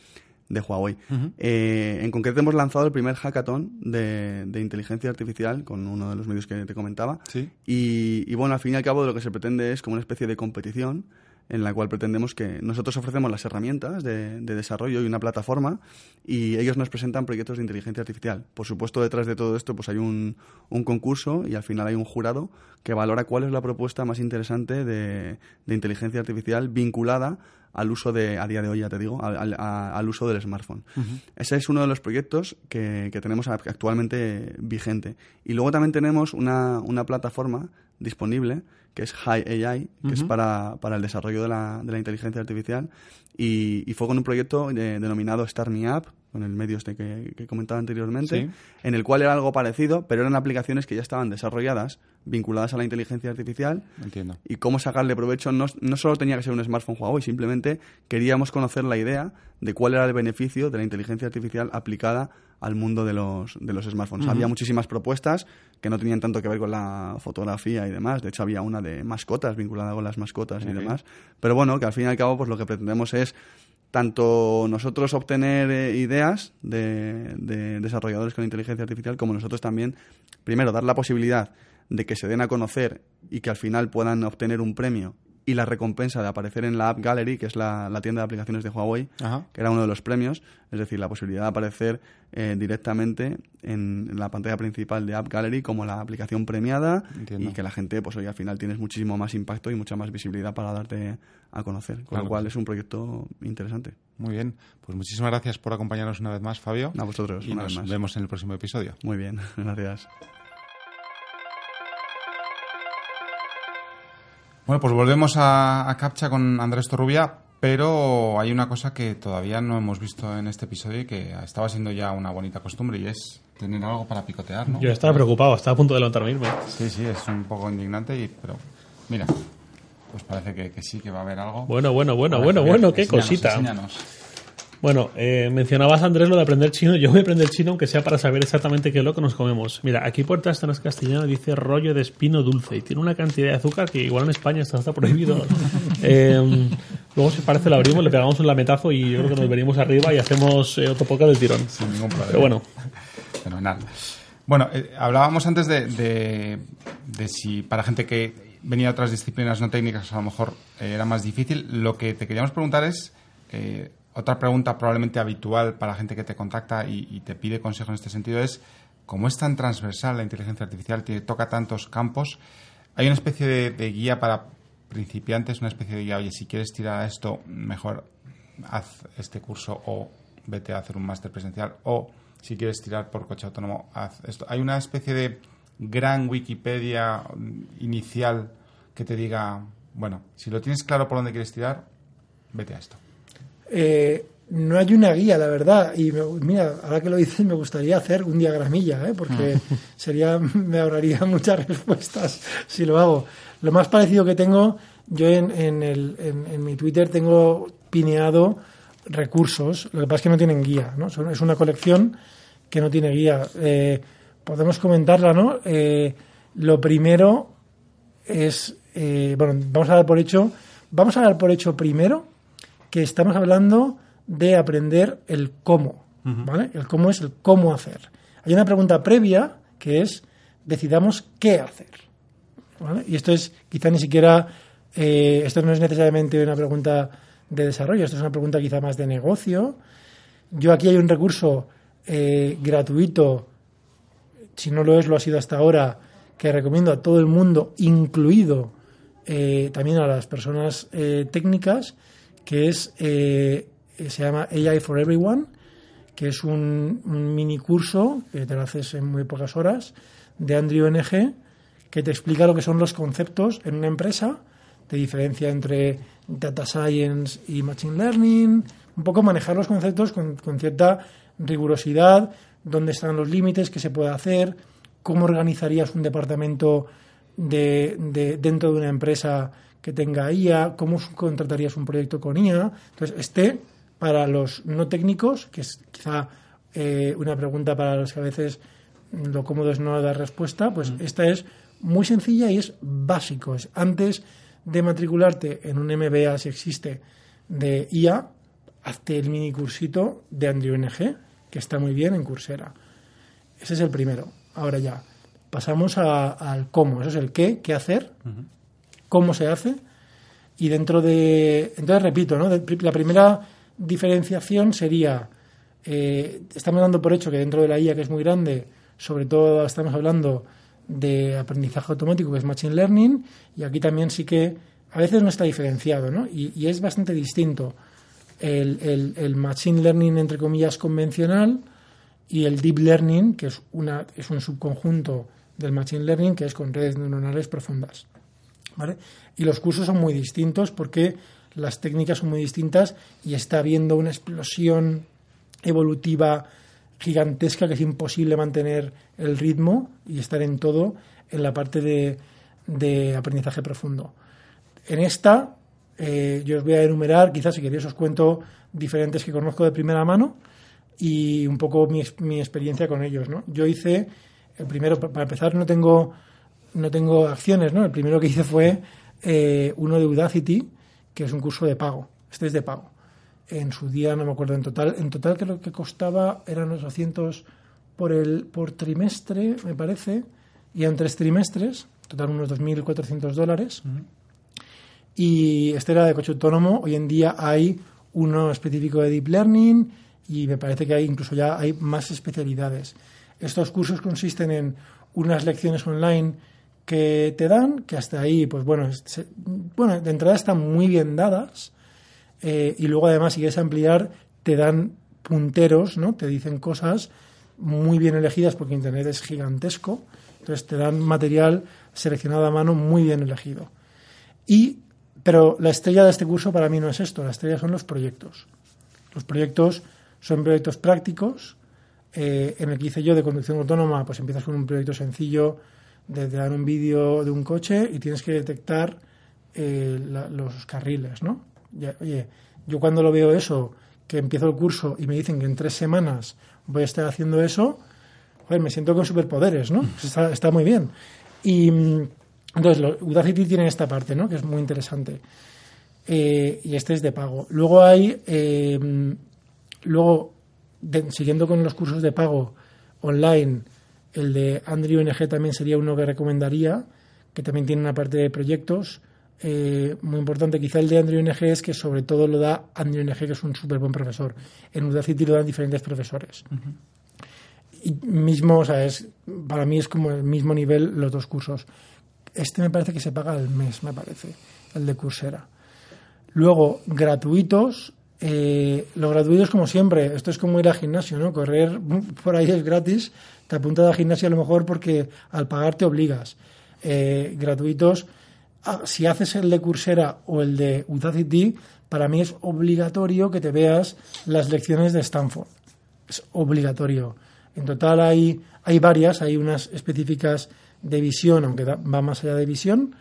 Huawei. Eh, en concreto hemos lanzado el primer hackathon de, inteligencia artificial con uno de los medios que te comentaba. Y, y, bueno, al fin y al cabo lo que se pretende es como una especie de competición en la cual pretendemos que nosotros ofrecemos las herramientas de, desarrollo y una plataforma y ellos nos presentan proyectos de inteligencia artificial. Por supuesto, detrás de todo esto pues hay un, un concurso y al final hay un jurado que valora cuál es la propuesta más interesante de, inteligencia artificial vinculada al uso de, a día de hoy ya te digo, al, uso del smartphone. Ese es uno de los proyectos que, que, tenemos actualmente vigente. Y luego también tenemos una, una plataforma disponible que es High AI, que es para, para, el desarrollo de la, de la inteligencia artificial, y, fue con un proyecto denominado Start Me Up, con el medio este que, que comentaba anteriormente, en el cual era algo parecido, pero eran aplicaciones que ya estaban desarrolladas, vinculadas a la inteligencia artificial.
Entiendo.
Y cómo sacarle provecho no, no solo tenía que ser un smartphone Huawei, simplemente queríamos conocer la idea de cuál era el beneficio de la inteligencia artificial aplicada al mundo de los, de los smartphones. Había muchísimas propuestas que no tenían tanto que ver con la fotografía y demás. De hecho, había una de mascotas vinculada con las mascotas y demás. Pero bueno, que al fin y al cabo, pues lo que pretendemos es tanto nosotros obtener eh, ideas de, desarrolladores con inteligencia artificial como nosotros también, primero, dar la posibilidad de que se den a conocer y que al final puedan obtener un premio y la recompensa de aparecer en la App Gallery, que es la, tienda de aplicaciones de Huawei, que era uno de los premios, es decir, la posibilidad de aparecer eh, directamente en, la pantalla principal de App Gallery como la aplicación premiada y que la gente, pues hoy al final tienes muchísimo más impacto y mucha más visibilidad para darte a conocer, con lo cual es un proyecto interesante.
Muy bien, pues muchísimas gracias por acompañarnos una vez más, Fabio.
A vosotros,
y nos vemos en el próximo episodio.
Muy bien, *laughs* gracias.
Bueno, pues volvemos a, Captcha con Andrés Torrubia, pero hay una cosa que todavía no hemos visto en este episodio y que estaba siendo ya una bonita costumbre y es tener algo para picotear, ¿no?
Yo estaba preocupado, estaba a punto de levantarme.
Sí, sí, es un poco indignante, y, pero mira, pues parece que, sí, que va a haber algo.
Bueno, bueno, bueno, bueno, bueno, qué cosita. Bueno, eh, mencionabas Andrés lo de aprender chino. Yo voy a aprender chino, aunque sea para saber exactamente qué es lo que nos comemos. Mira, aquí por Tastanas Castellano dice rollo de espino dulce y tiene una cantidad de azúcar que igual en España está, está prohibido. *laughs* Eh, luego, si parece, lo abrimos, le pegamos un lametazo y yo creo que nos venimos arriba y hacemos eh, otro poco del tirón.
Sin ningún problema.
Pero bueno. *laughs*
Fenomenal. Bueno, hablábamos antes de, de, de si para gente que venía de otras disciplinas no técnicas a lo mejor era más difícil. Lo que te queríamos preguntar es otra pregunta probablemente habitual para la gente que te contacta y, te pide consejo en este sentido es, como es tan transversal la inteligencia artificial, que toca tantos campos, hay una especie de, guía para principiantes, una especie de guía, oye, si quieres tirar a esto, mejor haz este curso o vete a hacer un máster presencial o si quieres tirar por coche autónomo, haz esto. Hay una especie de gran Wikipedia inicial que te diga, bueno, si lo tienes claro por dónde quieres tirar, vete a esto.
Eh, no hay una guía, la verdad. Y mira, ahora que lo dices, me gustaría hacer un diagramilla, ¿eh? porque *laughs* sería, me ahorraría *laughs* muchas respuestas si lo hago. Lo más parecido que tengo, yo en, en, el, en, mi Twitter tengo pineado recursos, lo que pasa es que no tienen guía, ¿no? Es una colección que no tiene guía. Eh, podemos comentarla, ¿no? Eh, lo primero es, bueno, vamos a dar por hecho, vamos a dar por hecho primero que estamos hablando de aprender el cómo, ¿vale? El cómo es el cómo hacer. Hay una pregunta previa que es decidamos qué hacer, ¿vale? Y esto es quizá ni siquiera, eh, esto no es necesariamente una pregunta de desarrollo, esto es una pregunta quizá más de negocio. Yo aquí hay un recurso eh, gratuito, si no lo es, lo ha sido hasta ahora, que recomiendo a todo el mundo, incluido eh, también a las personas técnicas, que es, eh, se llama AI for Everyone, que es un, mini curso que te lo haces en muy pocas horas, de Andrew NG, que te explica lo que son los conceptos en una empresa, de diferencia entre data science y machine learning, un poco manejar los conceptos con, cierta rigurosidad, dónde están los límites, qué se puede hacer, cómo organizarías un departamento de, de, dentro de una empresa que tenga IA, cómo contratarías un proyecto con IA. Entonces, este, para los no técnicos, que es quizá eh, una pregunta para los que a veces lo cómodo es no dar respuesta, pues esta es muy sencilla y es básico. Es antes de matricularte en un MBA, si existe, de IA, hazte el mini cursito de Andrew NG, que está muy bien en Coursera. Ese es el primero. Ahora ya, pasamos al cómo. Eso es el qué, qué hacer cómo se hace. Y dentro de. Entonces, repito, ¿no? la primera diferenciación sería. Eh, estamos dando por hecho que dentro de la IA, que es muy grande, sobre todo estamos hablando de aprendizaje automático, que es Machine Learning, y aquí también sí que a veces no está diferenciado, ¿no? Y, es bastante distinto el, el, Machine Learning, entre comillas, convencional y el Deep Learning, que es, una, es un subconjunto del Machine Learning, que es con redes neuronales profundas. Y los cursos son muy distintos porque las técnicas son muy distintas y está habiendo una explosión evolutiva gigantesca que es imposible mantener el ritmo y estar en todo en la parte de, aprendizaje profundo. En esta, eh, yo os voy a enumerar, quizás si queréis os cuento diferentes que conozco de primera mano y un poco mi, mi experiencia con ellos. ¿no? Yo hice, el primero, para empezar, no tengo no tengo acciones, ¿no? El primero que hice fue eh, uno de Udacity, que es un curso de pago. Este es de pago. En su día, no me acuerdo en total, en total creo que costaba, eran 800 por, el, por trimestre, me parece, y en tres trimestres, total unos 2.400 dólares. Y este era de coche autónomo. Hoy en día hay uno específico de Deep Learning y me parece que hay incluso ya hay más especialidades. Estos cursos consisten en unas lecciones online que te dan, que hasta ahí, pues bueno, bueno de entrada están muy bien dadas eh, y luego además si quieres ampliar te dan punteros, ¿no? Te dicen cosas muy bien elegidas porque Internet es gigantesco, entonces te dan material seleccionado a mano muy bien elegido. Y, pero la estrella de este curso para mí no es esto, la estrella son los proyectos. Los proyectos son proyectos prácticos, eh, en el que hice yo de conducción autónoma, pues empiezas con un proyecto sencillo, de, dar un vídeo de un coche y tienes que detectar eh, los carriles, ¿no? oye, yo cuando lo veo eso, que empiezo el curso y me dicen que en tres semanas voy a estar haciendo eso, joder, me siento con superpoderes, ¿no? Está, está muy bien. Y mm, entonces, Udacity tiene esta parte, ¿no? Que es muy interesante. Eh, y este es de pago. Luego hay, eh, luego, siguiendo con los cursos de pago online, el de Andrew NG también sería uno que recomendaría, que también tiene una parte de proyectos. Eh, muy importante, quizá el de Andrew NG es que sobre todo lo da Andrew NG, que es un súper buen profesor. En Udacity lo dan diferentes profesores. Y mismo, o sea, es, para mí es como el mismo nivel los dos cursos. Este me parece que se paga al mes, me parece, el de Coursera. Luego, gratuitos. Eh, los gratuitos, como siempre, esto es como ir al gimnasio, ¿no? Correr *laughs* por ahí es gratis. Te apuntas al gimnasio a lo mejor porque al pagar te obligas. Eh, gratuitos. Ah, si haces el de Coursera o el de Udacity, para mí es obligatorio que te veas las lecciones de Stanford. Es obligatorio. En total hay, hay varias, hay unas específicas de visión, aunque va más allá de visión.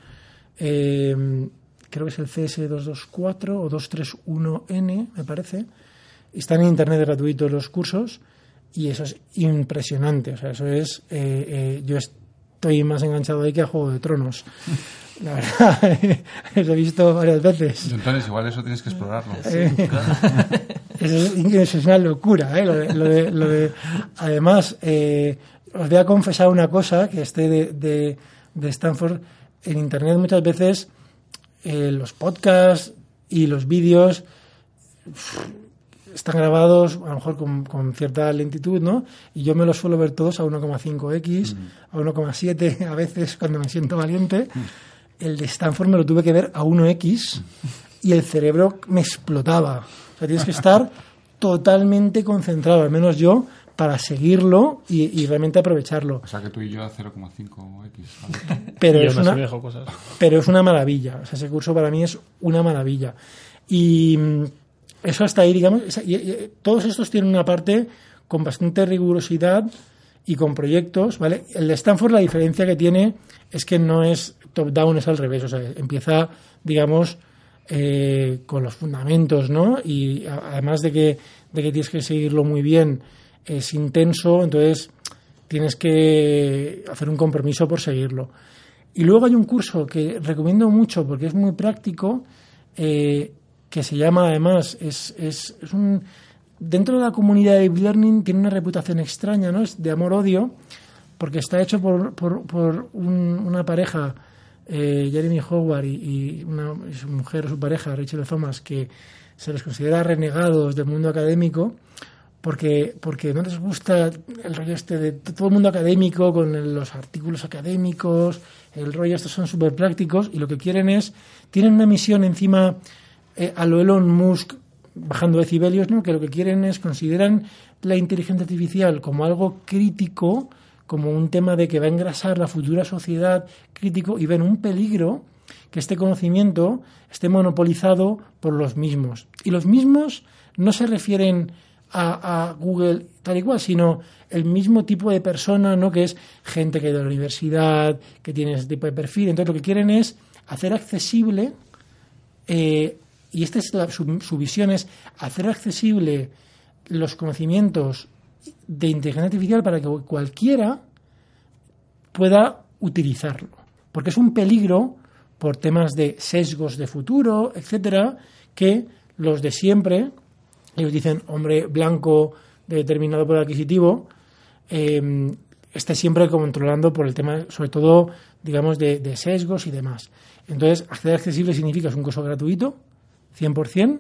Eh, creo que es el CS224 o 231N, me parece. Están en internet gratuitos los cursos y eso es impresionante. O sea, eso es. Eh, eh, yo estoy más enganchado ahí que a Juego de Tronos. La verdad, *laughs* lo he visto varias veces.
Entonces, igual eso tienes que explorarlo.
eso, es, una locura. ¿eh? Lo de, además, os voy a confesar una cosa, que esté de, de, Stanford, en Internet muchas veces eh, los podcasts y los vídeos están grabados a lo mejor con, cierta lentitud, ¿no? Y yo me los suelo ver todos a 1,5x, mm. a 1,7 *laughs* a veces cuando me siento valiente. El de Stanford me lo tuve que ver a 1x y el cerebro me explotaba. O sea, tienes que estar totalmente concentrado, al menos yo, para seguirlo y, realmente aprovecharlo.
O sea que tú y yo a 0,5x. *laughs*
Pero, es una, pero es una maravilla. O sea, ese curso para mí es una maravilla. Y eso hasta ahí, digamos, todos estos tienen una parte con bastante rigurosidad y con proyectos, ¿vale? El de Stanford la diferencia que tiene es que no es top-down, es al revés. O sea, empieza, digamos, eh, con los fundamentos, ¿no? Y además de que, de que tienes que seguirlo muy bien es intenso, entonces tienes que hacer un compromiso por seguirlo. Y luego hay un curso que recomiendo mucho porque es muy práctico, eh, que se llama además, es, es, un... Dentro de la comunidad de Learning tiene una reputación extraña, ¿no? Es de amor-odio, porque está hecho por, por, por una pareja, eh, Jeremy Howard y, una, su mujer, su pareja, Rachel Thomas, que se les considera renegados del mundo académico, porque, porque no les gusta el rollo este de todo el mundo académico, con los artículos académicos, el rollo, estos son súper prácticos y lo que quieren es, tienen una misión encima eh, a lo Elon Musk bajando decibelios, ¿no? que lo que quieren es, consideran la inteligencia artificial como algo crítico, como un tema de que va a engrasar la futura sociedad crítico y ven un peligro que este conocimiento esté monopolizado por los mismos. Y los mismos no se refieren a, Google tal y cual, sino el mismo tipo de persona, ¿no? Que es gente que de la universidad, que tiene ese tipo de perfil. Entonces lo que quieren es hacer accesible, eh, y esta es su, visión, es hacer accesible los conocimientos de inteligencia artificial para que cualquiera pueda utilizarlo. Porque es un peligro por temas de sesgos de futuro, etcétera, que los de siempre, ellos dicen hombre blanco determinado por el adquisitivo, eh, esté siempre controlando por el tema, sobre todo, digamos, de, sesgos y demás. Entonces, acceder accesible significa es un curso gratuito, 100%.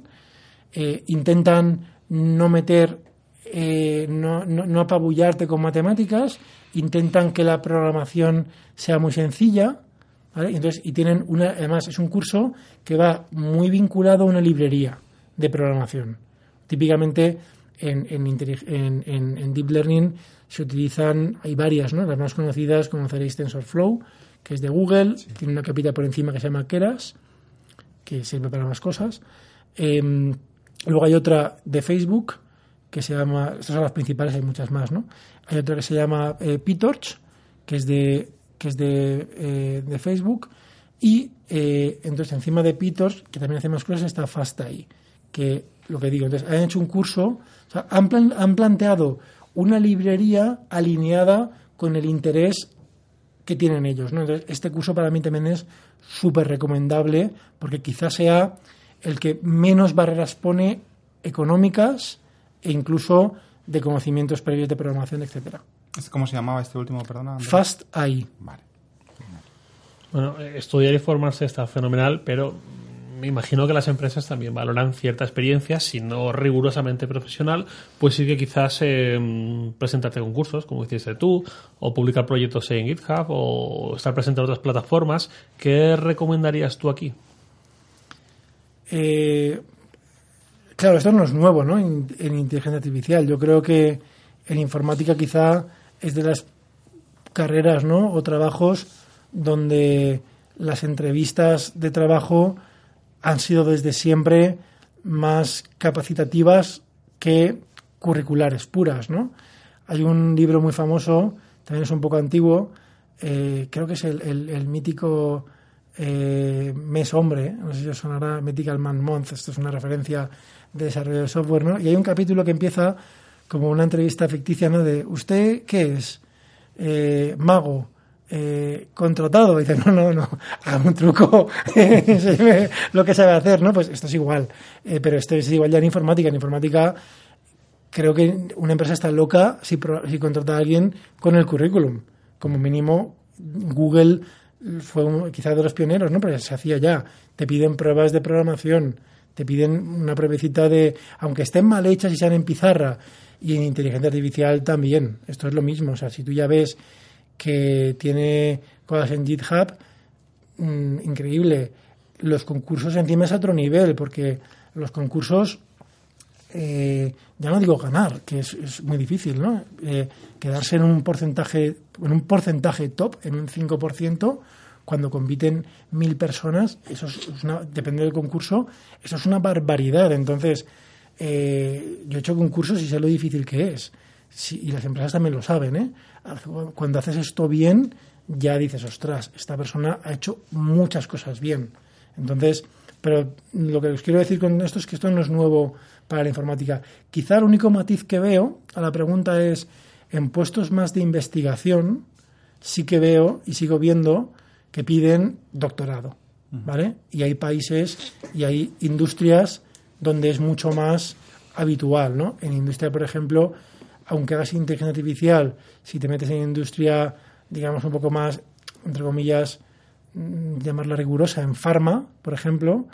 Eh, intentan no meter, eh, no, no, apabullarte con matemáticas, intentan que la programación sea muy sencilla, Entonces, y tienen una, además, es un curso que va muy vinculado a una librería de programación. Típicamente en, en, Deep Learning se utilizan, hay varias, ¿no? Las más conocidas conoceréis TensorFlow, que es de Google, tiene una capita por encima que se llama Keras, que sirve para más cosas. Em, luego hay otra de Facebook, que se llama, estas son las principales, hay muchas más, ¿no? Hay otra que se llama eh, PyTorch, que es de, que es de, eh, de Facebook, y eh, entonces encima de PyTorch, que también hace más cosas, está FastAI que lo que digo, entonces han hecho un curso, han, han planteado una librería alineada con el interés que tienen ellos. ¿no? Entonces, este curso para mí también es súper recomendable porque quizás sea el que menos barreras pone económicas e incluso de conocimientos previos de programación, etcétera.
¿Cómo se llamaba este último, perdona?
Fast AI.
Vale.
Bueno, estudiar y formarse está fenomenal, pero me imagino que las empresas también valoran cierta experiencia, si no rigurosamente profesional, pues sí que quizás eh, presentarte concursos, como hiciste tú, o publicar proyectos en GitHub, o estar presente en otras plataformas. ¿Qué recomendarías tú aquí?
Eh, claro, esto no es nuevo ¿no? En, en, inteligencia artificial. Yo creo que en informática quizá es de las carreras ¿no? o trabajos donde las entrevistas de trabajo han sido desde siempre más capacitativas que curriculares puras, ¿no? Hay un libro muy famoso, también es un poco antiguo, eh, creo que es el, mítico eh, Mes Hombre, no sé si os sonará Mythical Man Month, esto es una referencia de desarrollo de software, ¿no? Y hay un capítulo que empieza como una entrevista ficticia, ¿no? De, ¿usted qué es? Eh, mago eh, contratado. dice, no, no, no, haga un truco, *laughs* lo que sabe hacer, ¿no? Pues esto es igual. Eh, pero esto es igual ya en informática. En informática creo que una empresa está loca si, si contrata a alguien con el currículum. Como mínimo, Google fue quizás de los pioneros, ¿no? Pero se hacía ya. Te piden pruebas de programación, te piden una pruebecita de, aunque estén mal hechas y sean en pizarra, y en inteligencia artificial también. Esto es lo mismo. O sea, si tú ya ves que tiene cosas en GitHub, mm, increíble. Los concursos encima es otro nivel, porque los concursos, eh, ya no digo ganar, que es, muy difícil, ¿no? Eh, quedarse en un porcentaje, en un porcentaje top, en un 5%, cuando compiten mil personas, eso es una, depende del concurso, eso es una barbaridad. Entonces, eh, yo he hecho concursos y sé lo difícil que es. y las empresas también lo saben, ¿eh? Cuando haces esto bien, ya dices, ostras, esta persona ha hecho muchas cosas bien. Entonces, pero lo que os quiero decir con esto es que esto no es nuevo para la informática. Quizá el único matiz que veo a la pregunta es, en puestos más de investigación, sí que veo y sigo viendo que piden doctorado, ¿vale? Y hay países y hay industrias donde es mucho más habitual, ¿no? En industria, por ejemplo, aunque hagas inteligencia artificial, si te metes en industria, digamos, un poco más, entre comillas, mm, llamarla rigurosa, en farma, por ejemplo,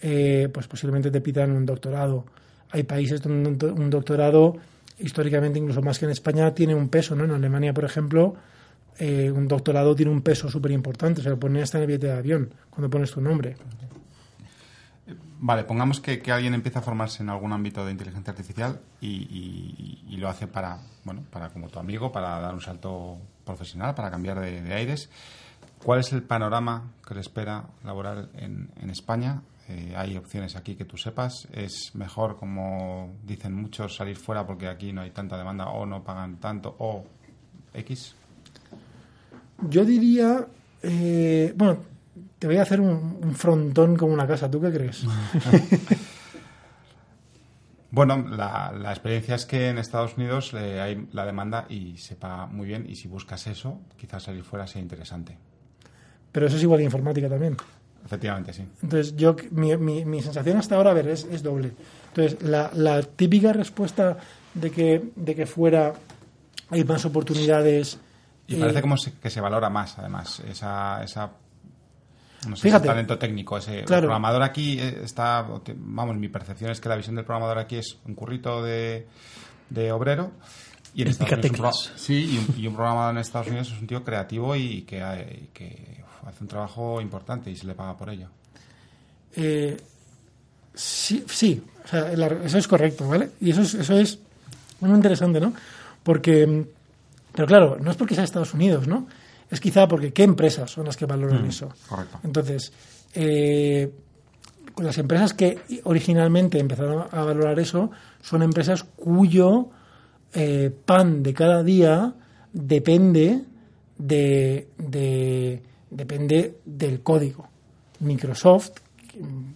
eh, pues posiblemente te pidan un doctorado. Hay países donde un doctorado, históricamente, incluso más que en España, tiene un peso, ¿no? En Alemania, por ejemplo, eh, un doctorado tiene un peso súper importante, se lo pone hasta en el billete de avión, cuando pones tu nombre.
Vale, pongamos que, alguien empieza a formarse en algún ámbito de inteligencia artificial y, lo hace para, bueno, para como tu amigo, para dar un salto profesional, para cambiar de, aires. ¿Cuál es el panorama que le espera laboral en, España? Eh, hay opciones aquí que tú sepas. ¿Es mejor, como dicen muchos, salir fuera porque aquí no hay tanta demanda o no pagan tanto o X?
Yo diría, eh, bueno, te voy a hacer un, frontón como una casa. ¿Tú qué crees? *laughs*
bueno, la, experiencia es que en Estados Unidos hay la demanda y se paga muy bien y si buscas eso, quizás salir fuera sea interesante.
Pero eso es igual de informática también.
Efectivamente, sí.
Entonces, yo, mi, mi, sensación hasta ahora, a ver, es, doble. Entonces, la, típica respuesta de que, de que fuera hay más oportunidades.
Y parece eh, como que se valora más, además, esa, esa no sé Fíjate, talento técnico. Ese, El programador aquí eh, está, vamos, mi percepción es que la visión del programador aquí es un currito de, de obrero. Y en Estados Unidos, sí, y un, programador en Estados Unidos es un tío creativo y que, hace un trabajo importante y se le paga por ello.
Eh, sí, sí eso es correcto, ¿vale? Y eso es, eso es muy interesante, ¿no? Porque, pero claro, no es porque sea Estados Unidos, ¿no? Es quizá porque qué empresas son las que valoran mm, eso.
Correcto.
Entonces, eh, las empresas que originalmente empezaron a valorar eso son empresas cuyo eh, pan de cada día depende de, depende del código. Microsoft,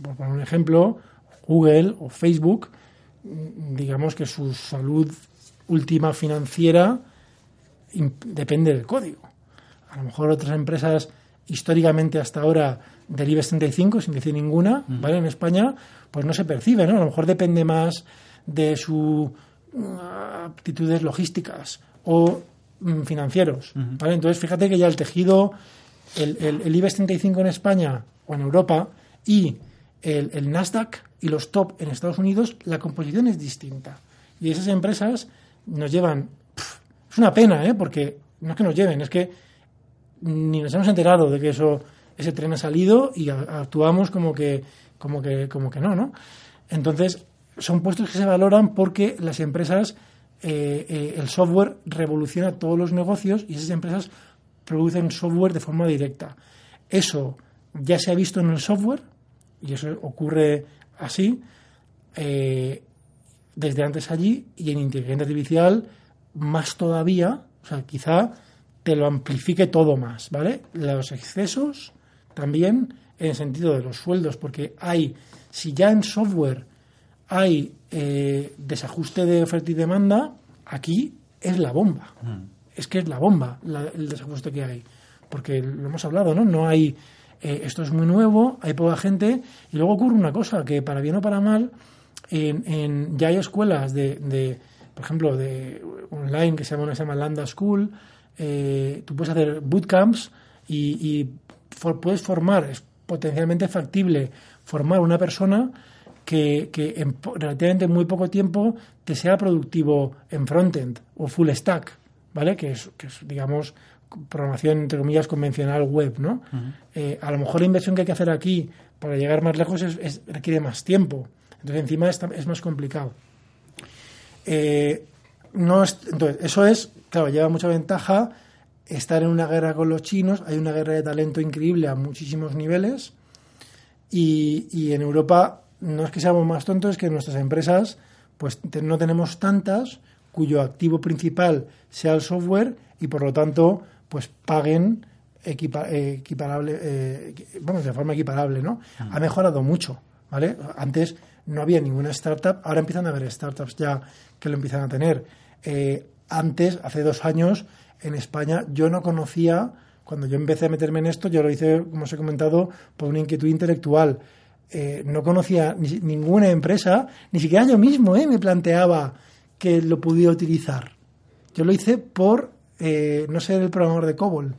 por poner un ejemplo, Google o Facebook, digamos que su salud última financiera depende del código. A lo mejor otras empresas históricamente hasta ahora del IBEX 35, sin decir ninguna, ¿vale? En España, pues no se percibe, ¿no? A lo mejor depende más de sus uh, aptitudes logísticas o mm, financieros, ¿vale? Entonces, fíjate que ya el tejido, el, el, IBEX 35 en España o en Europa y el, el Nasdaq y los top en Estados Unidos, la composición es distinta. Y esas empresas nos llevan... es una pena, ¿eh? Porque no es que nos lleven, es que ni nos hemos enterado de que eso ese tren ha salido y actuamos como que como que como que no, ¿no? Entonces son puestos que se valoran porque las empresas eh, eh, el software revoluciona todos los negocios y esas empresas producen software de forma directa. Eso ya se ha visto en el software y eso ocurre así eh, desde antes allí y en inteligencia artificial más todavía, o sea, quizá te lo amplifique todo más, ¿vale? Los excesos también en el sentido de los sueldos, porque hay, si ya en software hay eh, desajuste de oferta y demanda, aquí es la bomba. Mm. Es que es la bomba el desajuste que hay. Porque lo hemos hablado, ¿no? No hay. Eh, esto es muy nuevo, hay poca gente, y luego ocurre una cosa, que para bien o para mal, en, ya hay escuelas de, por ejemplo, de online que se llama, se llama Lambda School, eh, tú puedes hacer bootcamps y, y puedes formar, es potencialmente factible formar una persona que, en relativamente muy poco tiempo te sea productivo en frontend o full stack, ¿vale? Que es, que es digamos, programación, entre comillas, convencional web, ¿no? Eh, a lo mejor la inversión que hay que hacer aquí para llegar más lejos es, requiere más tiempo. Entonces, encima es más complicado. Eh, no entonces, eso es, claro, lleva mucha ventaja estar en una guerra con los chinos, hay una guerra de talento increíble a muchísimos niveles y, en Europa no es que seamos más tontos, es que nuestras empresas pues no tenemos tantas cuyo activo principal sea el software y por lo tanto pues paguen equiparable, eh, vamos, de forma equiparable, ¿no? Mm. Ha mejorado mucho, ¿vale? Antes no había ninguna startup, ahora empiezan a haber startups ya que lo empiezan a tener. Eh, antes, hace dos años, en España yo no conocía, cuando yo empecé a meterme en esto, yo lo hice, como os he comentado, por una inquietud intelectual. Eh, no conocía ninguna empresa, ni siquiera yo mismo eh, me planteaba que lo pudiera utilizar. Yo lo hice por eh, no ser el programador de COBOL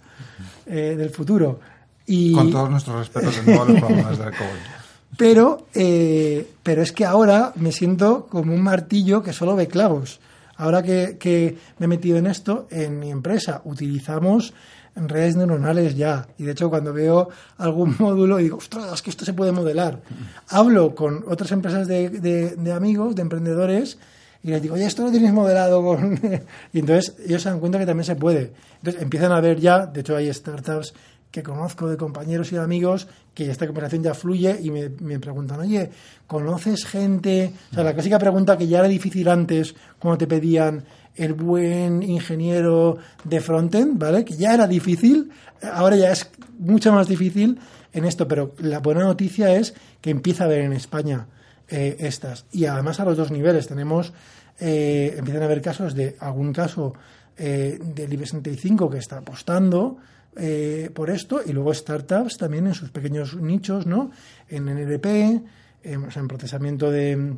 del futuro. Y...
Con todos nuestros respetos nuevo a los programadores de *laughs* COBOL.
Pero, pero es que ahora me siento como un martillo que solo ve clavos. Ahora que, me he metido en esto, en mi empresa utilizamos redes neuronales ya. Y de hecho, cuando veo algún *laughs* módulo, digo, ostras, es que esto se puede modelar. Hablo con otras empresas de, amigos, de emprendedores, y les digo, oye, esto lo tienes modelado con. *laughs* y entonces ellos se dan cuenta que también se puede. Entonces empiezan a ver ya, de hecho, hay startups que conozco de compañeros y de amigos que esta conversación ya fluye y me, me, preguntan, oye, ¿conoces gente? O sea, la clásica pregunta que ya era difícil antes cuando te pedían el buen ingeniero de frontend, ¿vale? Que ya era difícil, ahora ya es mucho más difícil en esto, pero la buena noticia es que empieza a haber en España eh, estas. Y además a los dos niveles tenemos, eh, empiezan a haber casos de, algún caso eh, del IBEX 65 que está apostando, eh, por esto y luego startups también en sus pequeños nichos, ¿no? En NLP, en, procesamiento de,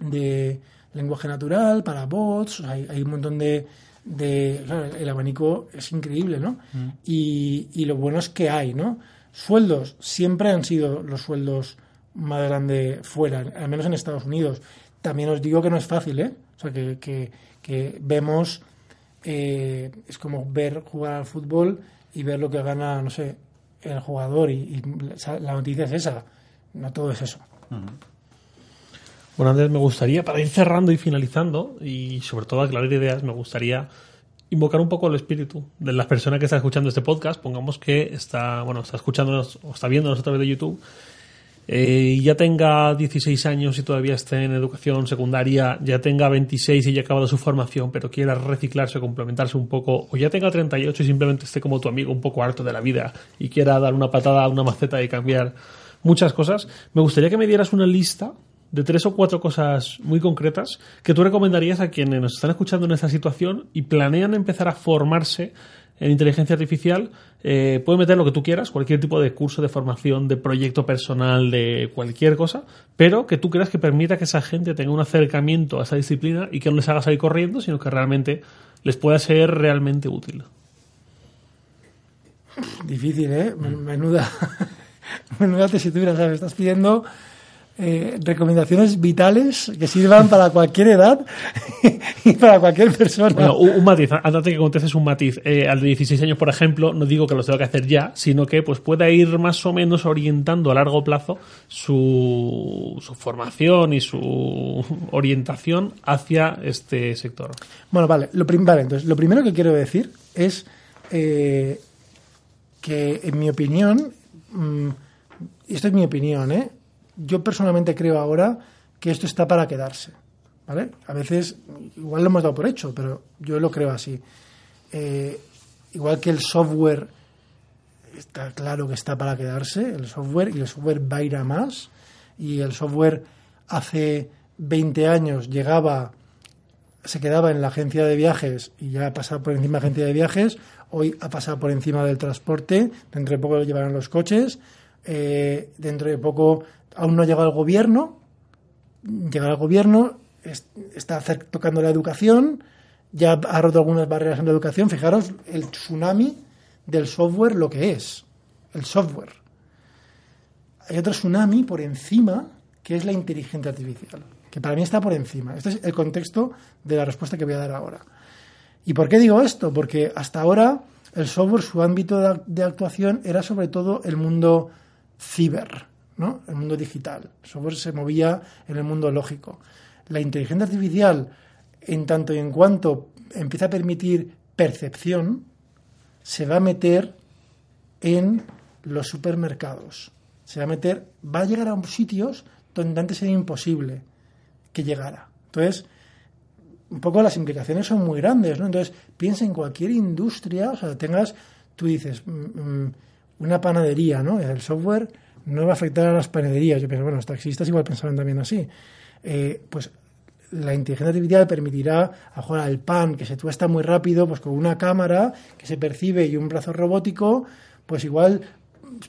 de, lenguaje natural, para bots, hay, un montón de... de el abanico es increíble, ¿no? Mm. Y, y lo bueno es que hay, ¿no? Sueldos, siempre han sido los sueldos más grandes fuera, al menos en Estados Unidos. También os digo que no es fácil, ¿eh? O sea, que, que, que vemos, eh, es como ver jugar al fútbol y ver lo que gana, no sé, el jugador y, la noticia es esa, no todo es eso.
Bueno, Andrés, me gustaría, para ir cerrando y finalizando, y sobre todo aclarar ideas, me gustaría invocar un poco el espíritu de las personas que están escuchando este podcast. Pongamos que está, bueno, está escuchándonos o está viéndonos a través de YouTube eh, ya tenga 16 años y todavía esté en educación secundaria, ya tenga 26 y ya acabado su formación, pero quiera reciclarse, complementarse un poco, o ya tenga 38 y simplemente esté como tu amigo un poco harto de la vida y quiera dar una patada a una maceta y cambiar muchas cosas, me gustaría que me dieras una lista de tres o cuatro cosas muy concretas que tú recomendarías a quienes nos están escuchando en esta situación y planean empezar a formarse en inteligencia artificial. Eh, puedes meter lo que tú quieras, cualquier tipo de curso de formación, de proyecto personal, de cualquier cosa, pero que tú creas que permita que esa gente tenga un acercamiento a esa disciplina y que no les haga salir corriendo, sino que realmente les pueda ser realmente útil.
Difícil, ¿eh? Menuda, *laughs* menuda tesitura, ¿sabes? Estás pidiendo eh, recomendaciones vitales que sirvan para cualquier edad *laughs* y para cualquier persona.
Bueno, un, matiz, antes de que contestes un matiz, eh, al de 16 años, por ejemplo, no digo que lo tenga que hacer ya, sino que pues pueda ir más o menos orientando a largo plazo su, su formación y su orientación hacia este sector.
Bueno, vale, lo, vale, entonces, lo primero que quiero decir es eh, que, en mi opinión, mm, esto es mi opinión, ¿eh? Yo personalmente creo ahora que esto está para quedarse. ¿Vale? A veces, igual lo hemos dado por hecho, pero yo lo creo así. Eh, igual que el software está claro que está para quedarse, el software, y el software va a ir a más, y el software hace 20 años llegaba, se quedaba en la agencia de viajes y ya ha pasado por encima de la agencia de viajes, hoy ha pasado por encima del transporte, dentro de poco lo llevarán los coches, eh, dentro de poco aún no ha llegado al gobierno, llegará al gobierno, está tocando la educación, ya ha roto algunas barreras en la educación. Fijaros el tsunami del software, lo que es, el software. Hay otro tsunami por encima, que es la inteligencia artificial, que para mí está por encima. Este es el contexto de la respuesta que voy a dar ahora. ¿Y por qué digo esto? Porque hasta ahora el software, su ámbito de actuación era sobre todo el mundo ciber, ¿no? el mundo digital. El software se movía en el mundo lógico. La inteligencia artificial, en tanto y en cuanto empieza a permitir percepción, se va a meter en los supermercados. Se va a meter, va a llegar a sitios donde antes era imposible que llegara. Entonces, un poco las implicaciones son muy grandes, ¿no? Entonces, piensa en cualquier industria, o sea, tengas, tú dices, mm, mm, una panadería, ¿no? El software no va a afectar a las panaderías. Yo pienso, bueno, los taxistas igual pensaban también así. Eh, pues la inteligencia artificial permitirá a jugar al pan que se tuesta muy rápido, pues con una cámara que se percibe y un brazo robótico, pues igual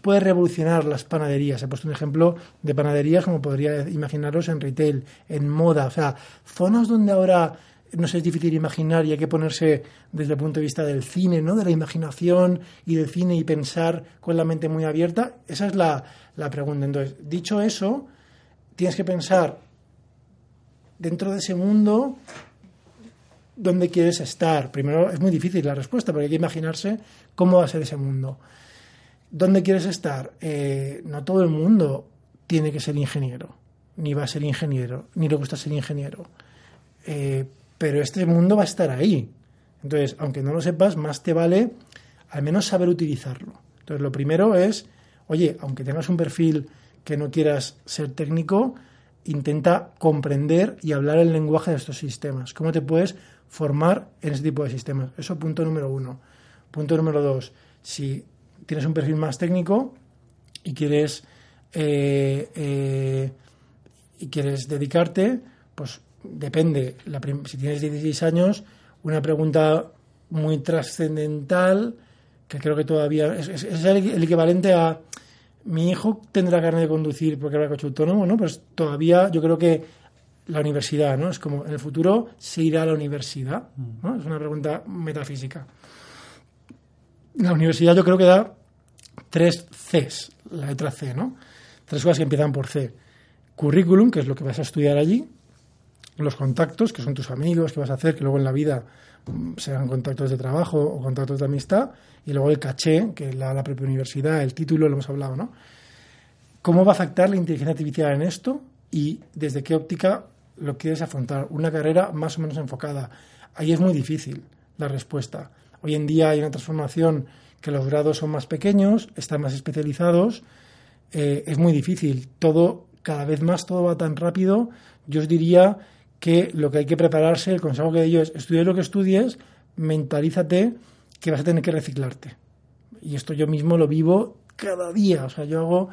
puede revolucionar las panaderías. He puesto un ejemplo de panaderías como podría imaginaros en retail, en moda, o sea, zonas donde ahora no sé, es difícil imaginar y hay que ponerse desde el punto de vista del cine, ¿no? De la imaginación y del cine y pensar con la mente muy abierta. Esa es la, la pregunta. Entonces, dicho eso, tienes que pensar dentro de ese mundo dónde quieres estar. Primero, es muy difícil la respuesta, porque hay que imaginarse cómo va a ser ese mundo. ¿Dónde quieres estar? Eh, no todo el mundo tiene que ser ingeniero, ni va a ser ingeniero, ni le gusta ser ingeniero. Eh, pero este mundo va a estar ahí. Entonces, aunque no lo sepas, más te vale al menos saber utilizarlo. Entonces, lo primero es, oye, aunque tengas un perfil que no quieras ser técnico, intenta comprender y hablar el lenguaje de estos sistemas. ¿Cómo te puedes formar en ese tipo de sistemas? Eso punto número uno. Punto número dos, si tienes un perfil más técnico y quieres, eh, eh, y quieres dedicarte, pues depende, si tienes 16 años, una pregunta muy trascendental, que creo que todavía es, el, equivalente a mi hijo tendrá carne de conducir porque era coche autónomo, ¿no? Pues todavía yo creo que la universidad, ¿no? Es como en el futuro se irá a la universidad, ¿no? Es una pregunta metafísica. La universidad yo creo que da tres Cs, la letra C, ¿no? Tres cosas que empiezan por C. Currículum, que es lo que vas a estudiar allí los contactos, que son tus amigos, que vas a hacer, que luego en la vida mm, sean contactos de trabajo o contactos de amistad, y luego el caché, que la, la propia universidad, el título, lo hemos hablado, ¿no? ¿Cómo va a afectar la inteligencia artificial en esto y desde qué óptica lo quieres afrontar? Una carrera más o menos enfocada. Ahí es muy difícil la respuesta. Hoy en día hay una transformación que los grados son más pequeños, están más especializados, eh, es muy difícil. Todo, cada vez más todo va tan rápido. Yo os diría que lo que hay que prepararse, el consejo que doy es estudiar lo que estudies, mentalízate que vas a tener que reciclarte. Y esto yo mismo lo vivo cada día. O sea, yo hago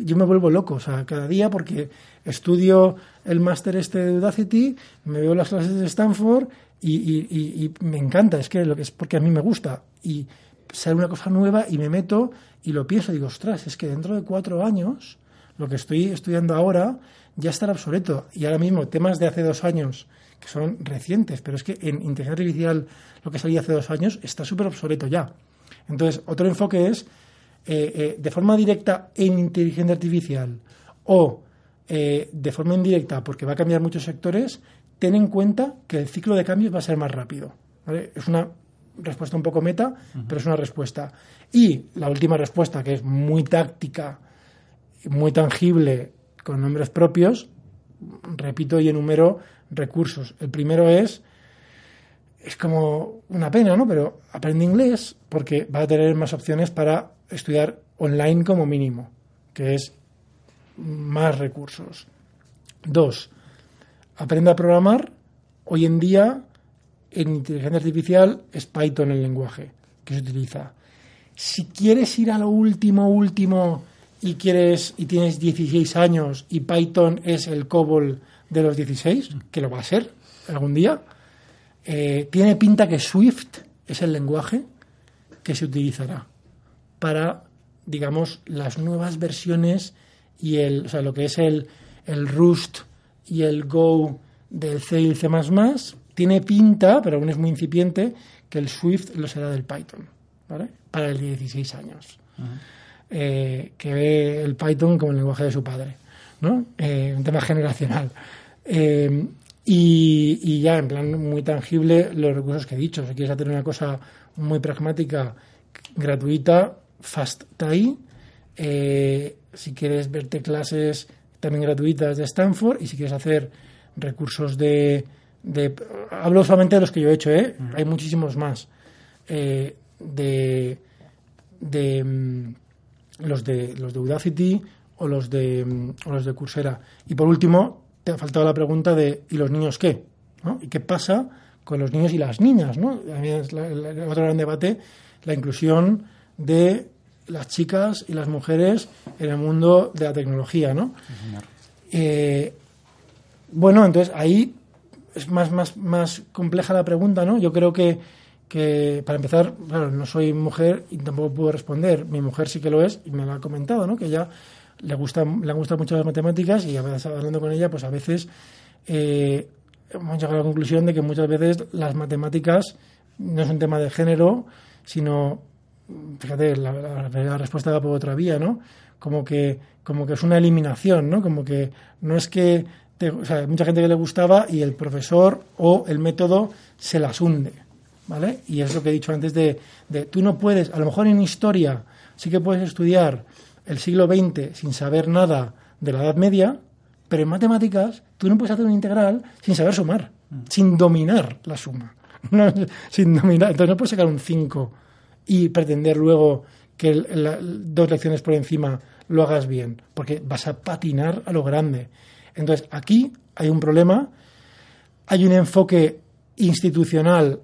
yo me vuelvo loco, o sea, cada día porque estudio el máster este de Udacity, me veo las clases de Stanford y, me encanta, es que lo que es porque a mí me gusta y sale una cosa nueva y me meto y lo pienso y digo, ostras, es que dentro de cuatro años lo que estoy estudiando ahora ya estará obsoleto y ahora mismo temas de hace dos años que son recientes, pero es que en inteligencia artificial lo que salía hace dos años está súper obsoleto ya. Entonces, otro enfoque es eh, eh, de forma directa en inteligencia artificial o eh, de forma indirecta porque va a cambiar muchos sectores, ten en cuenta que el ciclo de cambios va a ser más rápido. Es una respuesta un poco meta, pero es una respuesta. Y la última respuesta, que es muy táctica, muy tangible, con nombres propios, repito y enumero recursos. El primero es, es como una pena, ¿no? Pero aprende inglés porque va a tener más opciones para estudiar online como mínimo, que es más recursos. Dos, aprende a programar. Hoy en día, en inteligencia artificial, es Python el lenguaje que se utiliza. Si quieres ir a lo último, último, y quieres y tienes 16 años y Python es el COBOL de los 16, que lo va a ser algún día, eh, tiene pinta que Swift es el lenguaje que se utilizará para, digamos, las nuevas versiones y el, o sea, lo que es el, el Rust y el Go del C y el C++, tiene pinta, pero aún es muy incipiente, que el Swift lo será del Python, ¿vale? Para el 16 años. Eh, que ve el Python como el lenguaje de su padre, ¿no? Eh, un tema generacional. Eh, y, y, ya, en plan muy tangible, los recursos que he dicho. Si quieres hacer una cosa muy pragmática, gratuita, FastTai. Eh, si quieres verte clases también gratuitas de Stanford y si quieres hacer recursos de, hablo solamente de los que yo he hecho, ¿eh? hay muchísimos más eh, de, de mm, los de los de Udacity o los de o los de Coursera y por último te ha faltado la pregunta de ¿y los niños qué? ¿no? ¿y qué pasa con los niños y las niñas? ¿no? es otro gran debate la inclusión de las chicas y las mujeres en el mundo de la tecnología, ¿no? Eh, bueno, entonces ahí es más, más, más compleja la pregunta, ¿no? Yo creo que, que, para empezar, claro, no soy mujer y tampoco puedo responder. Mi mujer sí que lo es y me lo ha comentado, ¿no? Que ella le gusta, le gustan mucho las matemáticas y a hablando con ella, pues a veces eh, hemos llegado a la conclusión de que muchas veces las matemáticas no es un tema de género, sino fíjate, la, respuesta va por otra vía, ¿no? Como que, como que es una eliminación, ¿no? Como que no es que, o sea, hay mucha gente que le gustaba y el profesor o el método se las hunde, ¿vale? Y es lo que he dicho antes de, de tú no puedes, a lo mejor en historia sí que puedes estudiar el siglo XX sin saber nada de la Edad Media, pero en matemáticas tú no puedes hacer una integral sin saber sumar, sin dominar la suma. *laughs* sin dominar, entonces no puedes sacar un 5 y pretender luego que dos lecciones por encima lo hagas bien, porque vas a patinar a lo grande. Entonces, aquí hay un problema, hay un enfoque institucional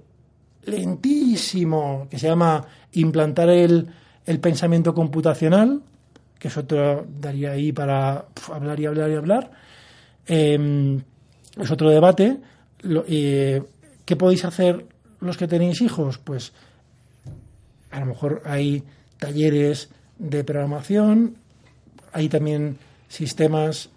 lentísimo que se llama implantar el, el pensamiento computacional, que es otro, daría ahí para hablar y hablar y hablar. Em, es otro debate. Eh, ¿Qué podéis hacer los que tenéis hijos? Pues a lo mejor hay talleres de programación, hay también sistemas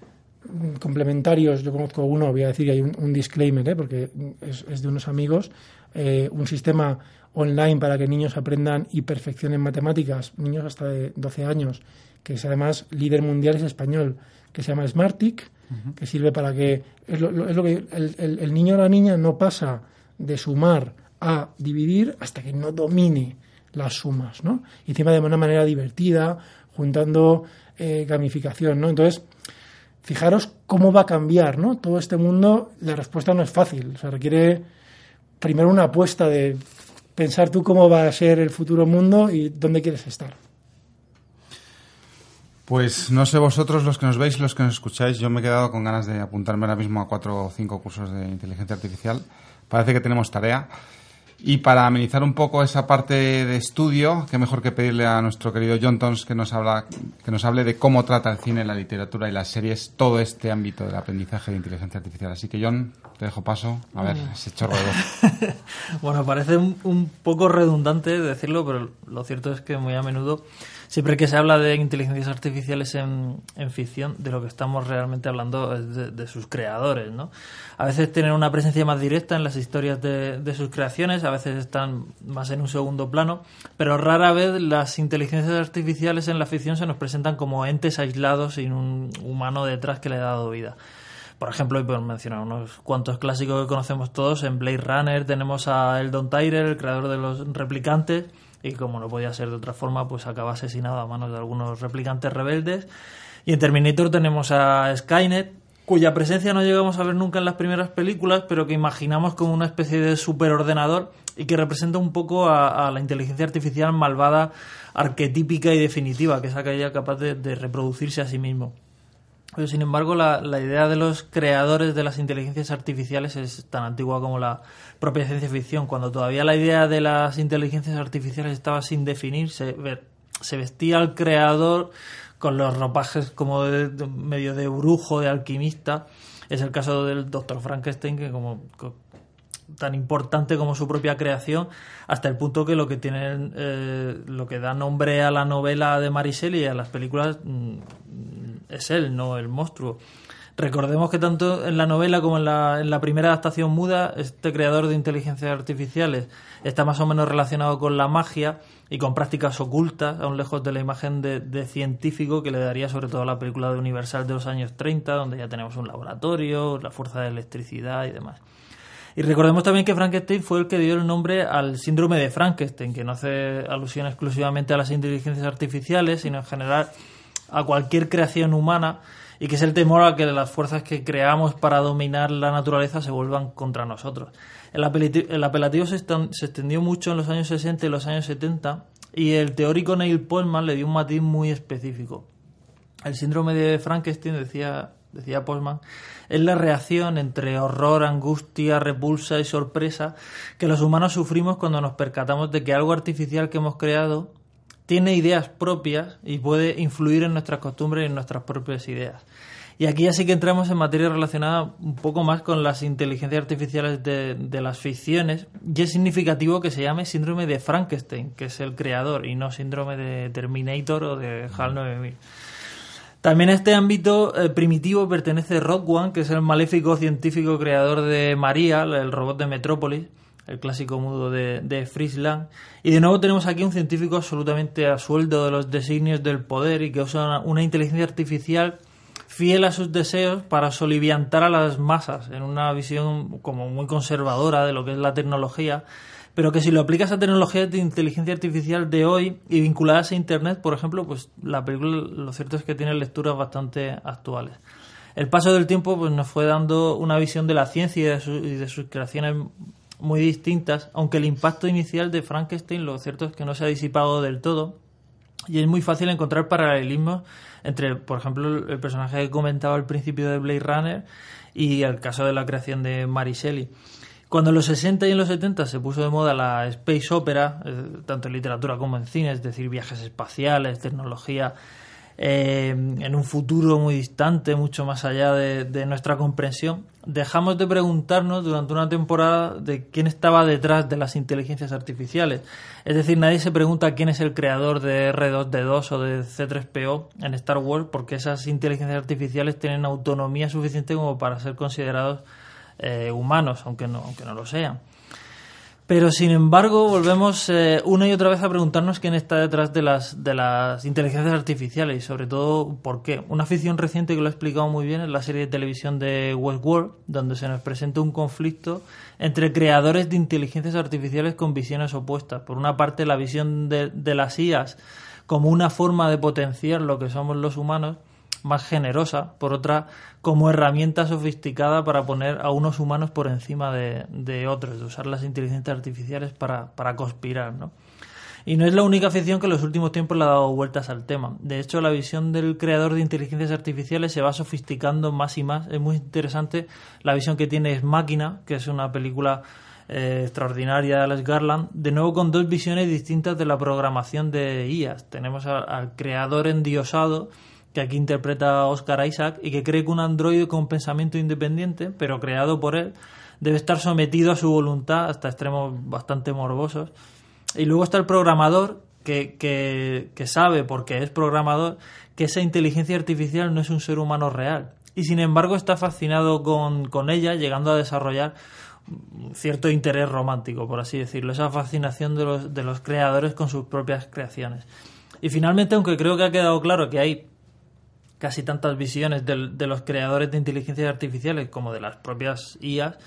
complementarios, yo conozco uno, voy a decir hay un, disclaimer, ¿eh? porque es, de unos amigos, eh, un sistema online para que niños aprendan y perfeccionen matemáticas, niños hasta de 12 años, que es además líder mundial, es español, que se llama Smartic, que sirve para que, es lo, que el, el niño o la niña no pasa de sumar a dividir hasta que no domine las sumas, ¿no? Y encima de una manera divertida, juntando eh, gamificación, ¿no? Entonces, fijaros cómo va a cambiar, ¿no? Todo este mundo, la respuesta no es fácil, o sea, requiere primero una apuesta de pensar tú cómo va a ser el futuro mundo y dónde quieres estar.
Pues no sé vosotros los que nos veis, los que nos escucháis, yo me he quedado con ganas de apuntarme ahora mismo a cuatro o cinco cursos de inteligencia artificial. Parece que tenemos tarea. Y para amenizar un poco esa parte de estudio, qué mejor que pedirle a nuestro querido John Tons que nos, habla, que nos hable de cómo trata el cine, la literatura y las series todo este ámbito del aprendizaje de inteligencia artificial. Así que, John, te dejo paso. A ver, ese chorro de voz. *laughs*
bueno, parece un poco redundante decirlo, pero lo cierto es que muy a menudo siempre que se habla de inteligencias artificiales en, ficción, de lo que estamos realmente hablando es de, sus creadores, ¿no? A veces tienen una presencia más directa en las historias de, sus creaciones, a veces están más en un segundo plano, pero rara vez las inteligencias artificiales en la ficción se nos presentan como entes aislados sin un humano detrás que le ha dado vida. Por ejemplo, y por mencionar unos cuantos clásicos que conocemos todos, en Blade Runner tenemos a Eldon Tyler, el creador de los replicantes, y como no podía ser de otra forma, pues acaba asesinado a manos de algunos replicantes rebeldes. Y en Terminator tenemos a Skynet, cuya presencia no llegamos a ver nunca en las primeras películas, pero que imaginamos como una especie de superordenador y que representa un poco a, la inteligencia artificial malvada, arquetípica y definitiva, que es aquella capaz de reproducirse a sí mismo. Pero sin embargo, la, idea de los creadores de las inteligencias artificiales es tan antigua como la propia ciencia ficción. Cuando todavía la idea de las inteligencias artificiales estaba sin definir, se, vestía al creador con los ropajes como de, medio de brujo, de alquimista. Es el caso del doctor Frankenstein, que como tan importante como su propia creación, hasta el punto que lo que tiene, eh, lo que da nombre a la novela de Maricel y a las películas mm, es él, no el monstruo. Recordemos que tanto en la novela como en la, en la, primera adaptación muda, este creador de inteligencias artificiales está más o menos relacionado con la magia y con prácticas ocultas, aún lejos de la imagen de, de científico que le daría sobre todo a la película de Universal de los años 30, donde ya tenemos un laboratorio, la fuerza de electricidad y demás. Y recordemos también que Frankenstein fue el que dio el nombre al síndrome de Frankenstein, que no hace alusión exclusivamente a las inteligencias artificiales, sino en general a cualquier creación humana y que es el temor a que las fuerzas que creamos para dominar la naturaleza se vuelvan contra nosotros. El apelativo, se, extendió mucho en los años 60 y los años 70 y el teórico Neil Postman le dio un matiz muy específico. El síndrome de Frankenstein, decía, decía Postman, es la reacción entre horror, angustia, repulsa y sorpresa que los humanos sufrimos cuando nos percatamos de que algo artificial que hemos creado tiene ideas propias y puede influir en nuestras costumbres y en nuestras propias ideas. Y aquí ya sí que entramos en materia relacionada un poco más con las inteligencias artificiales de, las ficciones. Y es significativo que se llame síndrome de Frankenstein, que es el creador, y no síndrome de Terminator o de HAL 9000. También a este ámbito eh, primitivo pertenece Rock que es el maléfico científico creador de María, el robot de Metrópolis el clásico mudo de, de Friesland. Y de nuevo tenemos aquí un científico absolutamente a sueldo de los designios del poder y que usa una, inteligencia artificial fiel a sus deseos para soliviantar a las masas en una visión como muy conservadora de lo que es la tecnología, pero que si lo aplicas a tecnologías de inteligencia artificial de hoy y vinculadas a Internet, por ejemplo, pues la película lo cierto es que tiene lecturas bastante actuales. El paso del tiempo pues, nos fue dando una visión de la ciencia y de sus creaciones muy distintas, aunque el impacto inicial de Frankenstein lo cierto es que no se ha disipado del todo y es muy fácil encontrar paralelismos entre, por ejemplo, el personaje que comentaba al principio de Blade Runner y el caso de la creación de Mary Shelley. Cuando en los 60 y en los 70 se puso de moda la space opera, eh, tanto en literatura como en cine, es decir, viajes espaciales, tecnología eh, en un futuro muy distante, mucho más allá de, nuestra comprensión, dejamos de preguntarnos durante una temporada de quién estaba detrás de las inteligencias artificiales. Es decir, nadie se pregunta quién es el creador de R2D2 o de C3PO en Star Wars, porque esas inteligencias artificiales tienen autonomía suficiente como para ser considerados eh, humanos, aunque no, aunque no lo sean. Pero sin embargo, volvemos eh, una y otra vez a preguntarnos quién está detrás de las, de las inteligencias artificiales y sobre todo por qué. Una ficción reciente que lo ha explicado muy bien es la serie de televisión de Westworld, donde se nos presenta un conflicto entre creadores de inteligencias artificiales con visiones opuestas. Por una parte, la visión de, de las IAS como una forma de potenciar lo que somos los humanos más generosa, por otra como herramienta sofisticada para poner a unos humanos por encima de, otros, de usar las inteligencias artificiales para, para conspirar, ¿no? Y no es la única ficción que en los últimos tiempos le ha dado vueltas al tema. De hecho, la visión del creador de inteligencias artificiales se va sofisticando más y más. Es muy interesante la visión que tiene Es Máquina, que es una película eh, extraordinaria Alex Garland, de nuevo con dos visiones distintas de la programación de IAS. Tenemos al creador endiosado, que aquí interpreta Oscar Isaac, y que cree que un androide con pensamiento independiente, pero creado por él, debe estar sometido a su voluntad hasta extremos bastante morbosos. Y luego está el programador, que, que, sabe, porque es programador, que esa inteligencia artificial no es un ser humano real. Y sin embargo está fascinado con, con ella, llegando a desarrollar cierto interés romántico, por así decirlo, esa fascinación de los, de los creadores con sus propias creaciones. Y finalmente, aunque creo que ha quedado claro que hay casi tantas visiones de, los creadores de inteligencias artificiales como de las propias IAs,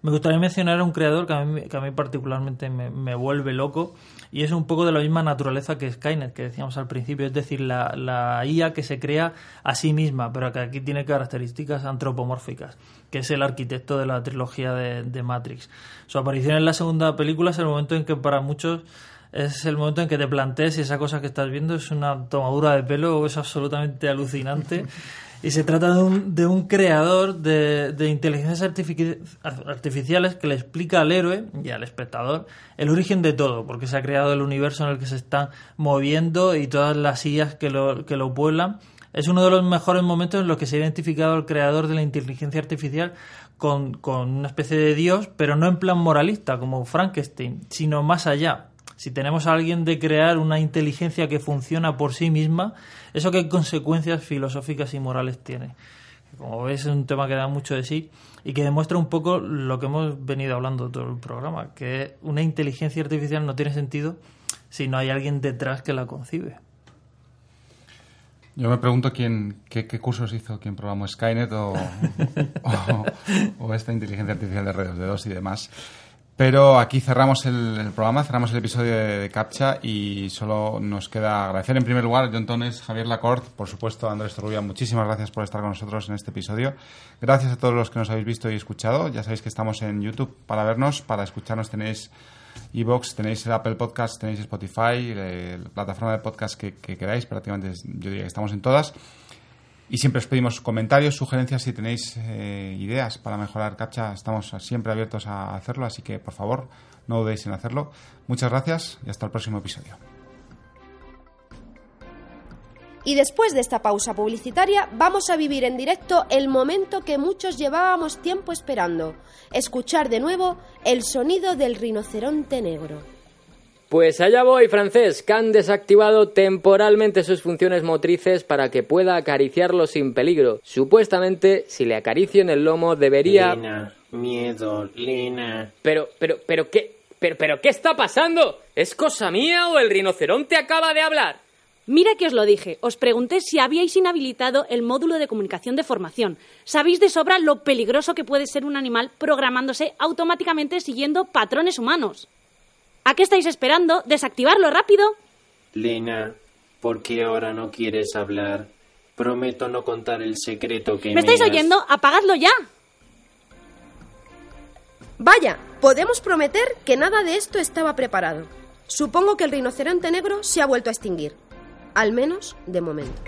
me gustaría mencionar a un creador que a mí, a mí particularmente me, vuelve loco y es un poco de la misma naturaleza que Skynet, que decíamos al principio, es decir, la, IA que se crea a sí misma, pero que aquí tiene características antropomórficas, que es el arquitecto de la trilogía de Matrix. Su aparición en la segunda película es el momento en que para muchos es el momento en que te plantees si esa cosa que estás viendo es una tomadura de pelo o es absolutamente alucinante *laughs* Y se trata de un, de un creador de, de inteligencias artificiales que le explica al héroe y al espectador el origen de todo, porque se ha creado el universo en el que se están moviendo y todas las sillas que lo, que lo pueblan. Es uno de los mejores momentos en los que se ha identificado el creador de la inteligencia artificial con, con una especie de dios, pero no en plan moralista como Frankenstein, sino más allá, si tenemos a alguien de crear una inteligencia que funciona por sí misma, ¿eso qué consecuencias filosóficas y morales tiene? Como ves, es un tema que da mucho de sí y que demuestra un poco lo que hemos venido hablando todo el programa, que una inteligencia artificial no tiene sentido si no hay alguien detrás que la concibe.
Yo me pregunto quién, qué, cursos hizo, quién programó Skynet *laughs* o, o, esta inteligencia artificial de redes de dos y demás. Pero aquí cerramos el, programa, cerramos el episodio de, CAPTCHA y solo nos queda agradecer en primer lugar a John Tones, Javier Lacorte, por supuesto a Andrés Torrubia. Muchísimas gracias por estar con nosotros en este episodio. Gracias a todos los que nos habéis visto y escuchado. Ya sabéis que estamos en YouTube para vernos, para escucharnos tenéis Evox, tenéis el Apple Podcast, tenéis Spotify, la plataforma de podcast que, que queráis, prácticamente yo diría que estamos en todas. Y siempre os pedimos comentarios, sugerencias, si tenéis eh, ideas para mejorar CAPTCHA, estamos siempre abiertos a hacerlo, así que por favor no dudéis en hacerlo. Muchas gracias y hasta el próximo episodio.
Y después de esta pausa publicitaria, vamos a vivir en directo el momento que muchos llevábamos tiempo esperando, escuchar de nuevo el sonido del rinoceronte negro.
Pues allá voy, francés, que han desactivado temporalmente sus funciones motrices para que pueda acariciarlo sin peligro. Supuestamente, si le acaricio en el lomo, debería...
Lina, miedo, Lina.
Pero, pero, pero, ¿qué? Pero, pero, ¿qué está pasando? ¿Es cosa mía o el rinoceronte acaba de hablar?
Mira que os lo dije. Os pregunté si habíais inhabilitado el módulo de comunicación de formación. Sabéis de sobra lo peligroso que puede ser un animal programándose automáticamente siguiendo patrones humanos. ¿A qué estáis esperando? ¿Desactivarlo rápido?
Lena, ¿por qué ahora no quieres hablar? Prometo no contar el secreto que
¿Me estáis oyendo? ¡Apagadlo ya!
Vaya, podemos prometer que nada de esto estaba preparado. Supongo que el rinoceronte negro se ha vuelto a extinguir. Al menos de momento.